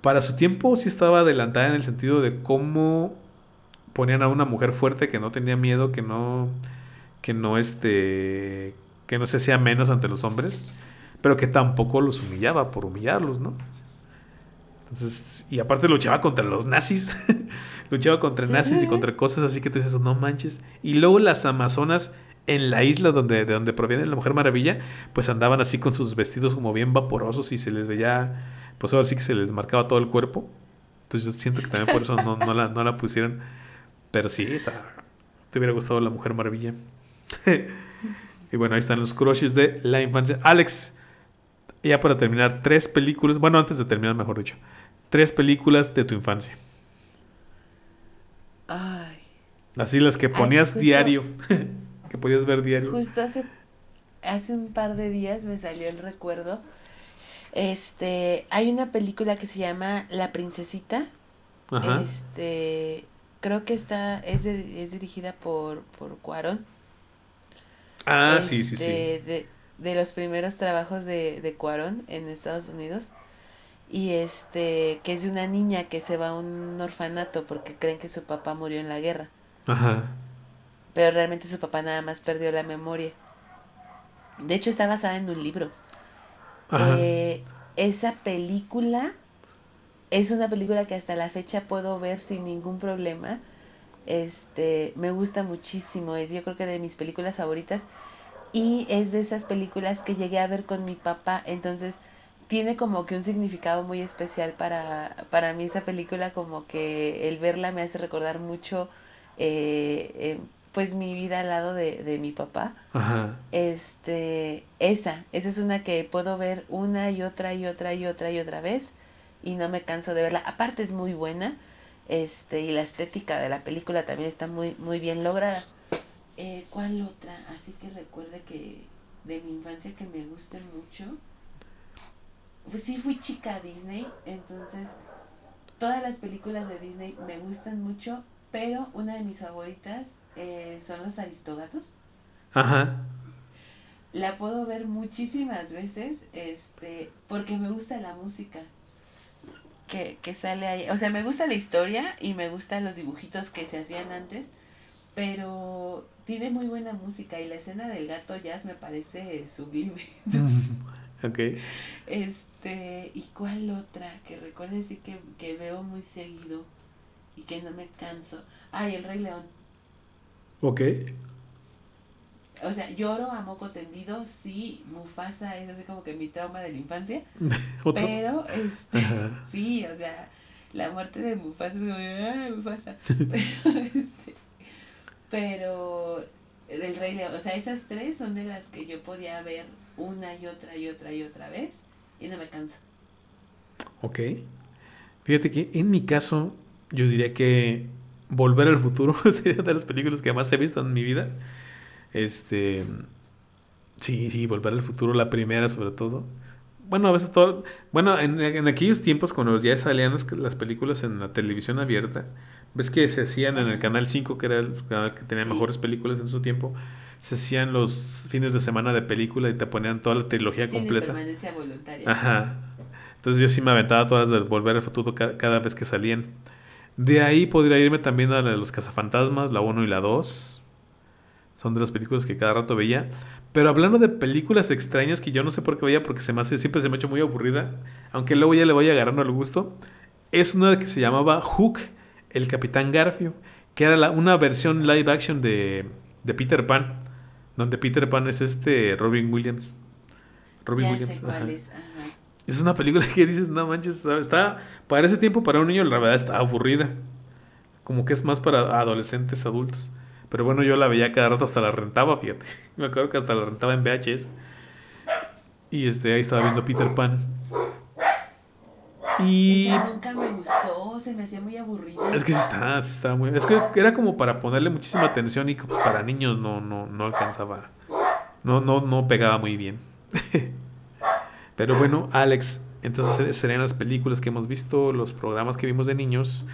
para su tiempo sí estaba adelantada en el sentido de cómo ponían a una mujer fuerte que no tenía miedo, que no, que no este, que no se hacía menos ante los hombres, pero que tampoco los humillaba por humillarlos, ¿no? Entonces, y aparte luchaba contra los nazis. luchaba contra nazis y contra cosas así que tú dices, no manches. Y luego las amazonas en la isla donde, de donde proviene la Mujer Maravilla, pues andaban así con sus vestidos como bien vaporosos y se les veía, pues ahora sí que se les marcaba todo el cuerpo. Entonces yo siento que también por eso no, no, la, no la pusieron. Pero sí, te hubiera gustado la Mujer Maravilla. y bueno, ahí están los crushes de la infancia. Alex, ya para terminar, tres películas, bueno, antes de terminar, mejor dicho, tres películas de tu infancia. Ay. Así las que ponías diario, que podías ver diario. Justo hace, hace un par de días me salió el recuerdo. Este, hay una película que se llama La Princesita. Ajá. Este, creo que está, es, es dirigida por, por Cuarón. Ah, sí, sí, sí. Este, de, de los primeros trabajos de, de Cuarón en Estados Unidos y este que es de una niña que se va a un orfanato porque creen que su papá murió en la guerra. Ajá. Pero realmente su papá nada más perdió la memoria. De hecho está basada en un libro. Ajá. Eh, esa película es una película que hasta la fecha puedo ver sin ningún problema. Este, me gusta muchísimo, es yo creo que de mis películas favoritas y es de esas películas que llegué a ver con mi papá, entonces tiene como que un significado muy especial para, para mí esa película, como que el verla me hace recordar mucho eh, eh, pues mi vida al lado de, de mi papá. Ajá. Este, esa, esa es una que puedo ver una y otra y otra y otra y otra vez y no me canso de verla. Aparte es muy buena, este, y la estética de la película también está muy, muy bien lograda. Eh, ¿Cuál otra? Así que recuerde que de mi infancia que me guste mucho pues sí fui chica Disney, entonces todas las películas de Disney me gustan mucho, pero una de mis favoritas eh, son los Aristogatos. Ajá. La puedo ver muchísimas veces, este, porque me gusta la música que, que sale ahí. O sea, me gusta la historia y me gustan los dibujitos que se hacían antes, pero tiene muy buena música y la escena del gato jazz me parece sublime. Ok. Este, ¿y cuál otra? Que recuerde sí que, que veo muy seguido y que no me canso. Ay, El Rey León. Ok. O sea, lloro a moco tendido, sí, Mufasa es así como que mi trauma de la infancia. Pero, este, sí, o sea, la muerte de Mufasa es como, ¡ay, Mufasa! Pero, este, pero, El Rey León, o sea, esas tres son de las que yo podía ver una y otra y otra y otra vez y no me canso. Ok. Fíjate que en mi caso, yo diría que Volver al futuro sería de las películas que más he visto en mi vida. Este. Sí, sí, Volver al futuro, la primera sobre todo. Bueno, a veces todo. Bueno, en, en aquellos tiempos, cuando ya salían las, las, películas en la televisión abierta, ves que se hacían en el canal 5, que era el canal que tenía mejores películas en su tiempo se hacían los fines de semana de película y te ponían toda la trilogía completa. permanencia voluntaria. Ajá. Entonces yo sí me aventaba todas de Volver al Futuro cada, vez que salían. De ahí podría irme también a de los cazafantasmas, la 1 y la 2. Son de las películas que cada rato veía. Pero hablando de películas extrañas que yo no sé por qué veía porque se me hace, siempre se me ha hecho muy aburrida, aunque luego ya le voy agarrando el gusto, es una que se llamaba Hook, el Capitán Garfio, que era la, una versión live action de, de Peter Pan donde Peter Pan es este Robin Williams. Robin Williams. es. Es una película que dices, no manches, está, para ese tiempo, para un niño, la verdad está aburrida. como que es más para adolescentes, adultos. Pero bueno, yo la veía cada rato, hasta la rentaba, fíjate. Me acuerdo que hasta la rentaba en VHS. Y este, ahí estaba viendo Peter Pan. Y. nunca me gustó, se me hacía muy aburrida. Es que sí está, sí está muy. Es que era como para ponerle muchísima atención y pues para niños no, no, no alcanzaba. No, no, no pegaba muy bien. Pero bueno, Alex, entonces serían las películas que hemos visto, los programas que vimos de niños,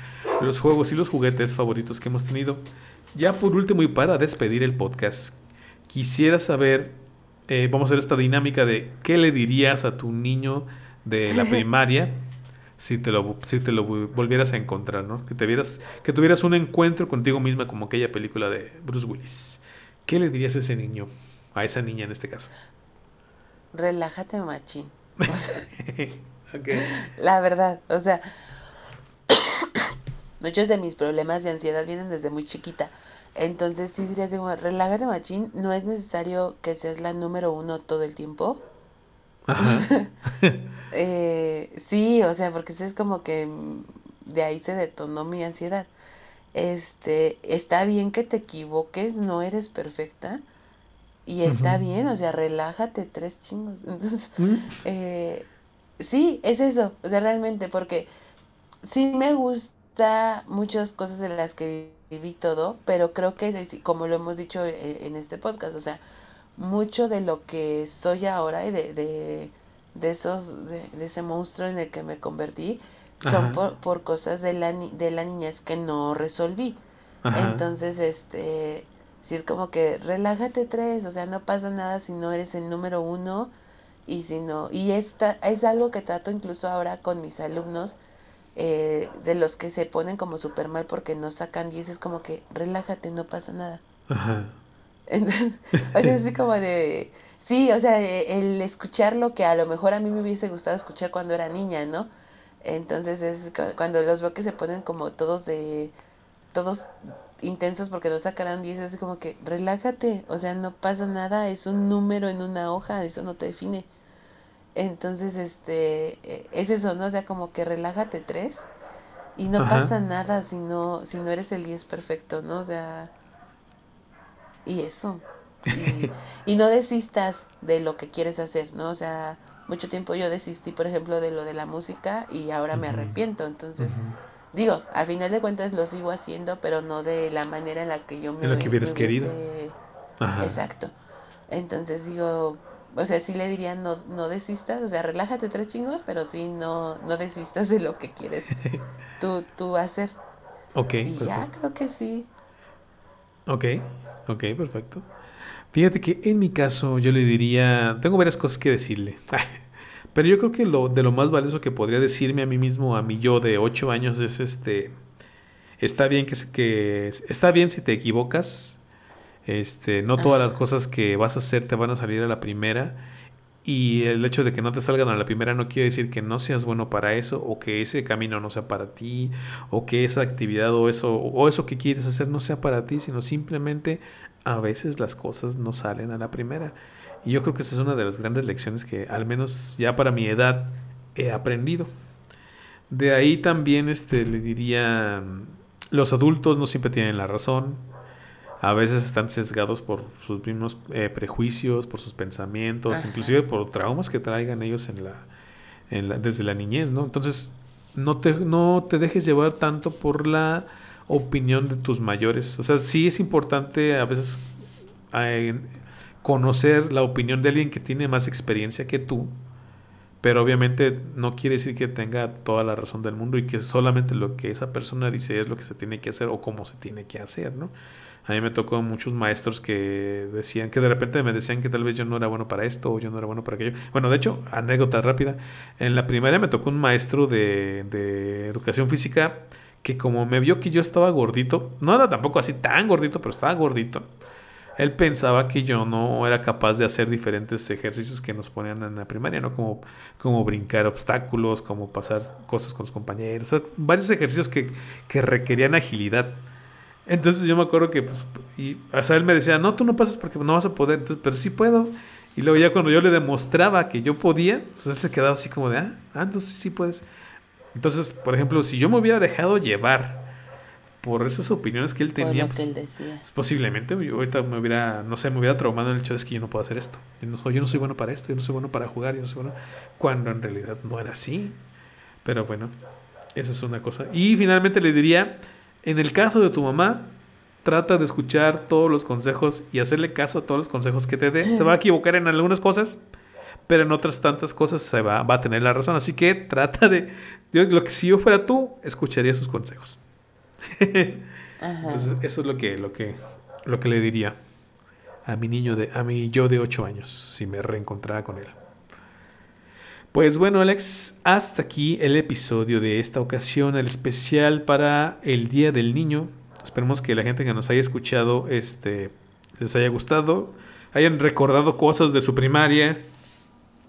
los juegos y los juguetes favoritos que hemos tenido. Ya por último y para despedir el podcast, quisiera saber, eh, vamos a hacer esta dinámica de qué le dirías a tu niño de la primaria si te lo, si te lo volvieras a encontrar, ¿no? Que, te vieras, que tuvieras un encuentro contigo misma como aquella película de Bruce Willis. ¿Qué le dirías a ese niño? A esa niña en este caso. Relájate, machín. La verdad, o sea, muchos de mis problemas de ansiedad vienen desde muy chiquita. Entonces sí diría así como, relájate, machín, no es necesario que seas la número uno todo el tiempo. Eh, sí, o sea, porque es como que de ahí se detonó mi ansiedad. Este, está bien que te equivoques, no eres perfecta. Y está bien, o sea, relájate tres chingos. Entonces, mm. eh, sí, es eso, o sea, realmente, porque sí me gusta muchas cosas de las que viví todo, pero creo que, como lo hemos dicho eh, en este podcast, o sea, mucho de lo que soy ahora y de, de, de esos, de, ese monstruo en el que me convertí, son por, por, cosas de la, de la niñez que no resolví. Entonces, este, si es como que relájate tres, o sea, no pasa nada si no eres el número uno y si no, y esta es algo que trato incluso ahora con mis alumnos, eh, de los que se ponen como súper mal porque no sacan 10, es como que relájate, no pasa nada. Ajá. Entonces, o sea, así como de, sí, o sea, e, el escuchar lo que a lo mejor a mí me hubiese gustado escuchar cuando era niña, ¿no? Entonces es cuando los veo que se ponen como todos de, todos intensos porque no sacarán 10, es como que relájate, o sea, no pasa nada, es un número en una hoja, eso no te define. Entonces, este, e, es eso, ¿no? O sea, como que relájate tres y no pasa nada si no, si no eres el 10 perfecto, ¿no? O sea, y eso. Y, no desistas de lo que quieres hacer, ¿no? O sea, mucho tiempo yo desistí, por ejemplo, de lo de la música y ahora me arrepiento. Entonces, digo, al final de cuentas lo sigo haciendo, pero no de la manera en la que yo me... En lo que hubieras querido. Exacto. Entonces digo, o sea, sí le diría no, no desistas, o sea, relájate tres chingos, pero sí no, no desistas de lo que quieres tú, tú hacer. Ok. Y ya creo que sí. Ok. Ok, perfecto. Fíjate que en mi caso yo le diría, tengo varias cosas que decirle, pero yo creo que lo de lo más valioso que podría decirme a mí mismo, a mí yo de 8 años, es este, está bien que, que está bien si te equivocas, este, no todas las cosas que vas a hacer te van a salir a la primera y el hecho de que no te salgan a la primera no quiere decir que no seas bueno para eso o que ese camino no sea para ti o que esa actividad o eso o eso que quieres hacer no sea para ti, sino simplemente a veces las cosas no salen a la primera. Y yo creo que esa es una de las grandes lecciones que al menos ya para mi edad he aprendido. De ahí también este le diría los adultos no siempre tienen la razón a veces están sesgados por sus mismos eh, prejuicios, por sus pensamientos, inclusive por traumas que traigan ellos en la, en la, desde la niñez, ¿no? Entonces, no te, no te dejes llevar tanto por la opinión de tus mayores. O sea, sí es importante a veces eh, conocer la opinión de alguien que tiene más experiencia que tú, pero obviamente no quiere decir que tenga toda la razón del mundo y que solamente lo que esa persona dice es lo que se tiene que hacer o cómo se tiene que hacer, ¿no? A mí me tocó muchos maestros que decían que de repente me decían que tal vez yo no era bueno para esto o yo no era bueno para aquello. Bueno, de hecho, anécdota rápida. En la primaria me tocó un maestro de, de educación física que como me vio que yo estaba gordito, no era tampoco así tan gordito, pero estaba gordito. Él pensaba que yo no era capaz de hacer diferentes ejercicios que nos ponían en la primaria, ¿no? Como, como brincar obstáculos, como pasar cosas con los compañeros, varios ejercicios que, que requerían agilidad. Entonces yo me acuerdo que, pues, y, o él me decía, no, tú no pasas porque no vas a poder, pero sí puedo. Y luego ya cuando yo le demostraba que yo podía, pues él se quedaba así como de, ah, ah entonces sí puedes. Entonces, por ejemplo, si yo me hubiera dejado llevar por esas opiniones que él tenía. Pues, pues, posiblemente yo ahorita me hubiera, no sé, me hubiera traumado en el hecho de que yo no puedo hacer esto. Yo no, soy, yo no soy bueno para esto, yo no soy bueno para jugar, yo no soy bueno. Cuando en realidad no era así. Pero bueno, esa es una cosa. Y finalmente le diría, en el caso de tu mamá, trata de escuchar todos los consejos y hacerle caso a todos los consejos que te dé. Se va a equivocar en algunas cosas, pero en otras tantas cosas se va, va a tener la razón. Así que trata de, lo que si yo fuera tú, escucharía sus consejos. Entonces, eso es lo que, lo que, lo que le diría a mi niño de, a mi yo de 8 años, si me reencontrara con él. Pues bueno, Alex, hasta aquí el episodio de esta ocasión, el especial para el Día del Niño. Esperemos que la gente que nos haya escuchado este, les haya gustado, hayan recordado cosas de su primaria,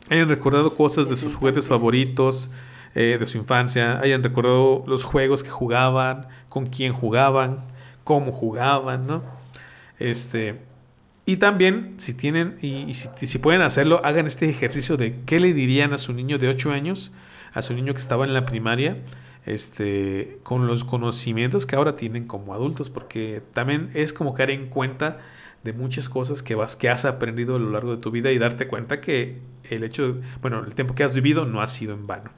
hayan recordado cosas de sus juguetes favoritos, eh, de su infancia, hayan recordado los juegos que jugaban, con quién jugaban, cómo jugaban, ¿no? Este, y también, si tienen, y, si, pueden hacerlo, hagan este ejercicio de qué le dirían a su niño de 8 años, a su niño que estaba en la primaria, este, con los conocimientos que ahora tienen como adultos, porque también es como caer en cuenta de muchas cosas que, vas, que has aprendido a lo largo de tu vida y darte cuenta que el hecho, bueno, el tiempo que has vivido no ha sido en vano.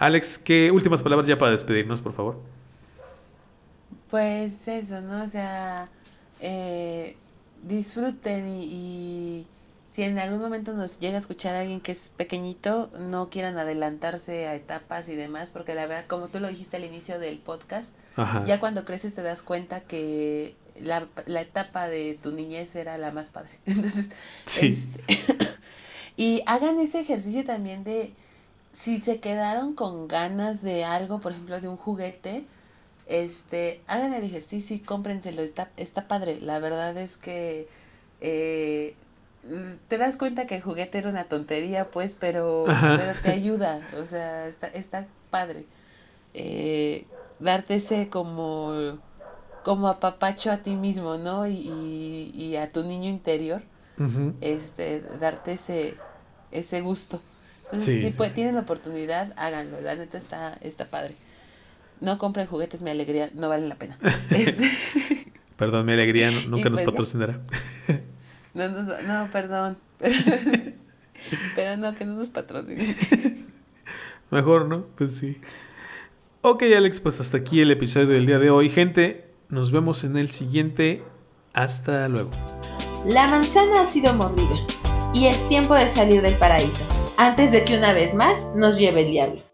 Alex, ¿qué últimas palabras ya para despedirnos, por favor? Pues eso, ¿no? O sea, eh, disfruten y, si en algún momento nos llega a escuchar a alguien que es pequeñito, no quieran adelantarse a etapas y demás, porque la verdad, como tú lo dijiste al inicio del podcast, ya cuando creces te das cuenta que la, la, etapa de tu niñez era la más padre. Entonces, este, y hagan ese ejercicio también de si se quedaron con ganas de algo, por ejemplo, de un juguete, este, hagan el ejercicio y cómprenselo, está, está padre. La verdad es que eh, te das cuenta que el juguete era una tontería, pues, pero, pero te ayuda, o sea, está, está padre. Eh, darte ese como, como apapacho a ti mismo, ¿no? Y, y, a tu niño interior, este, darte ese, ese gusto si pues, tienen la oportunidad, háganlo. La neta está, está padre. No compren juguetes, mi alegría, no valen la pena. Este, perdón, mi alegría nunca nos pues, patrocinará. no, no, perdón. Pero no, que no nos patrocinen. Mejor, ¿no? Pues sí. Ok, Alex, pues hasta aquí el episodio del día de hoy. Gente, nos vemos en el siguiente. Hasta luego. La manzana ha sido mordida y es tiempo de salir del paraíso antes de que una vez más nos lleve el diablo.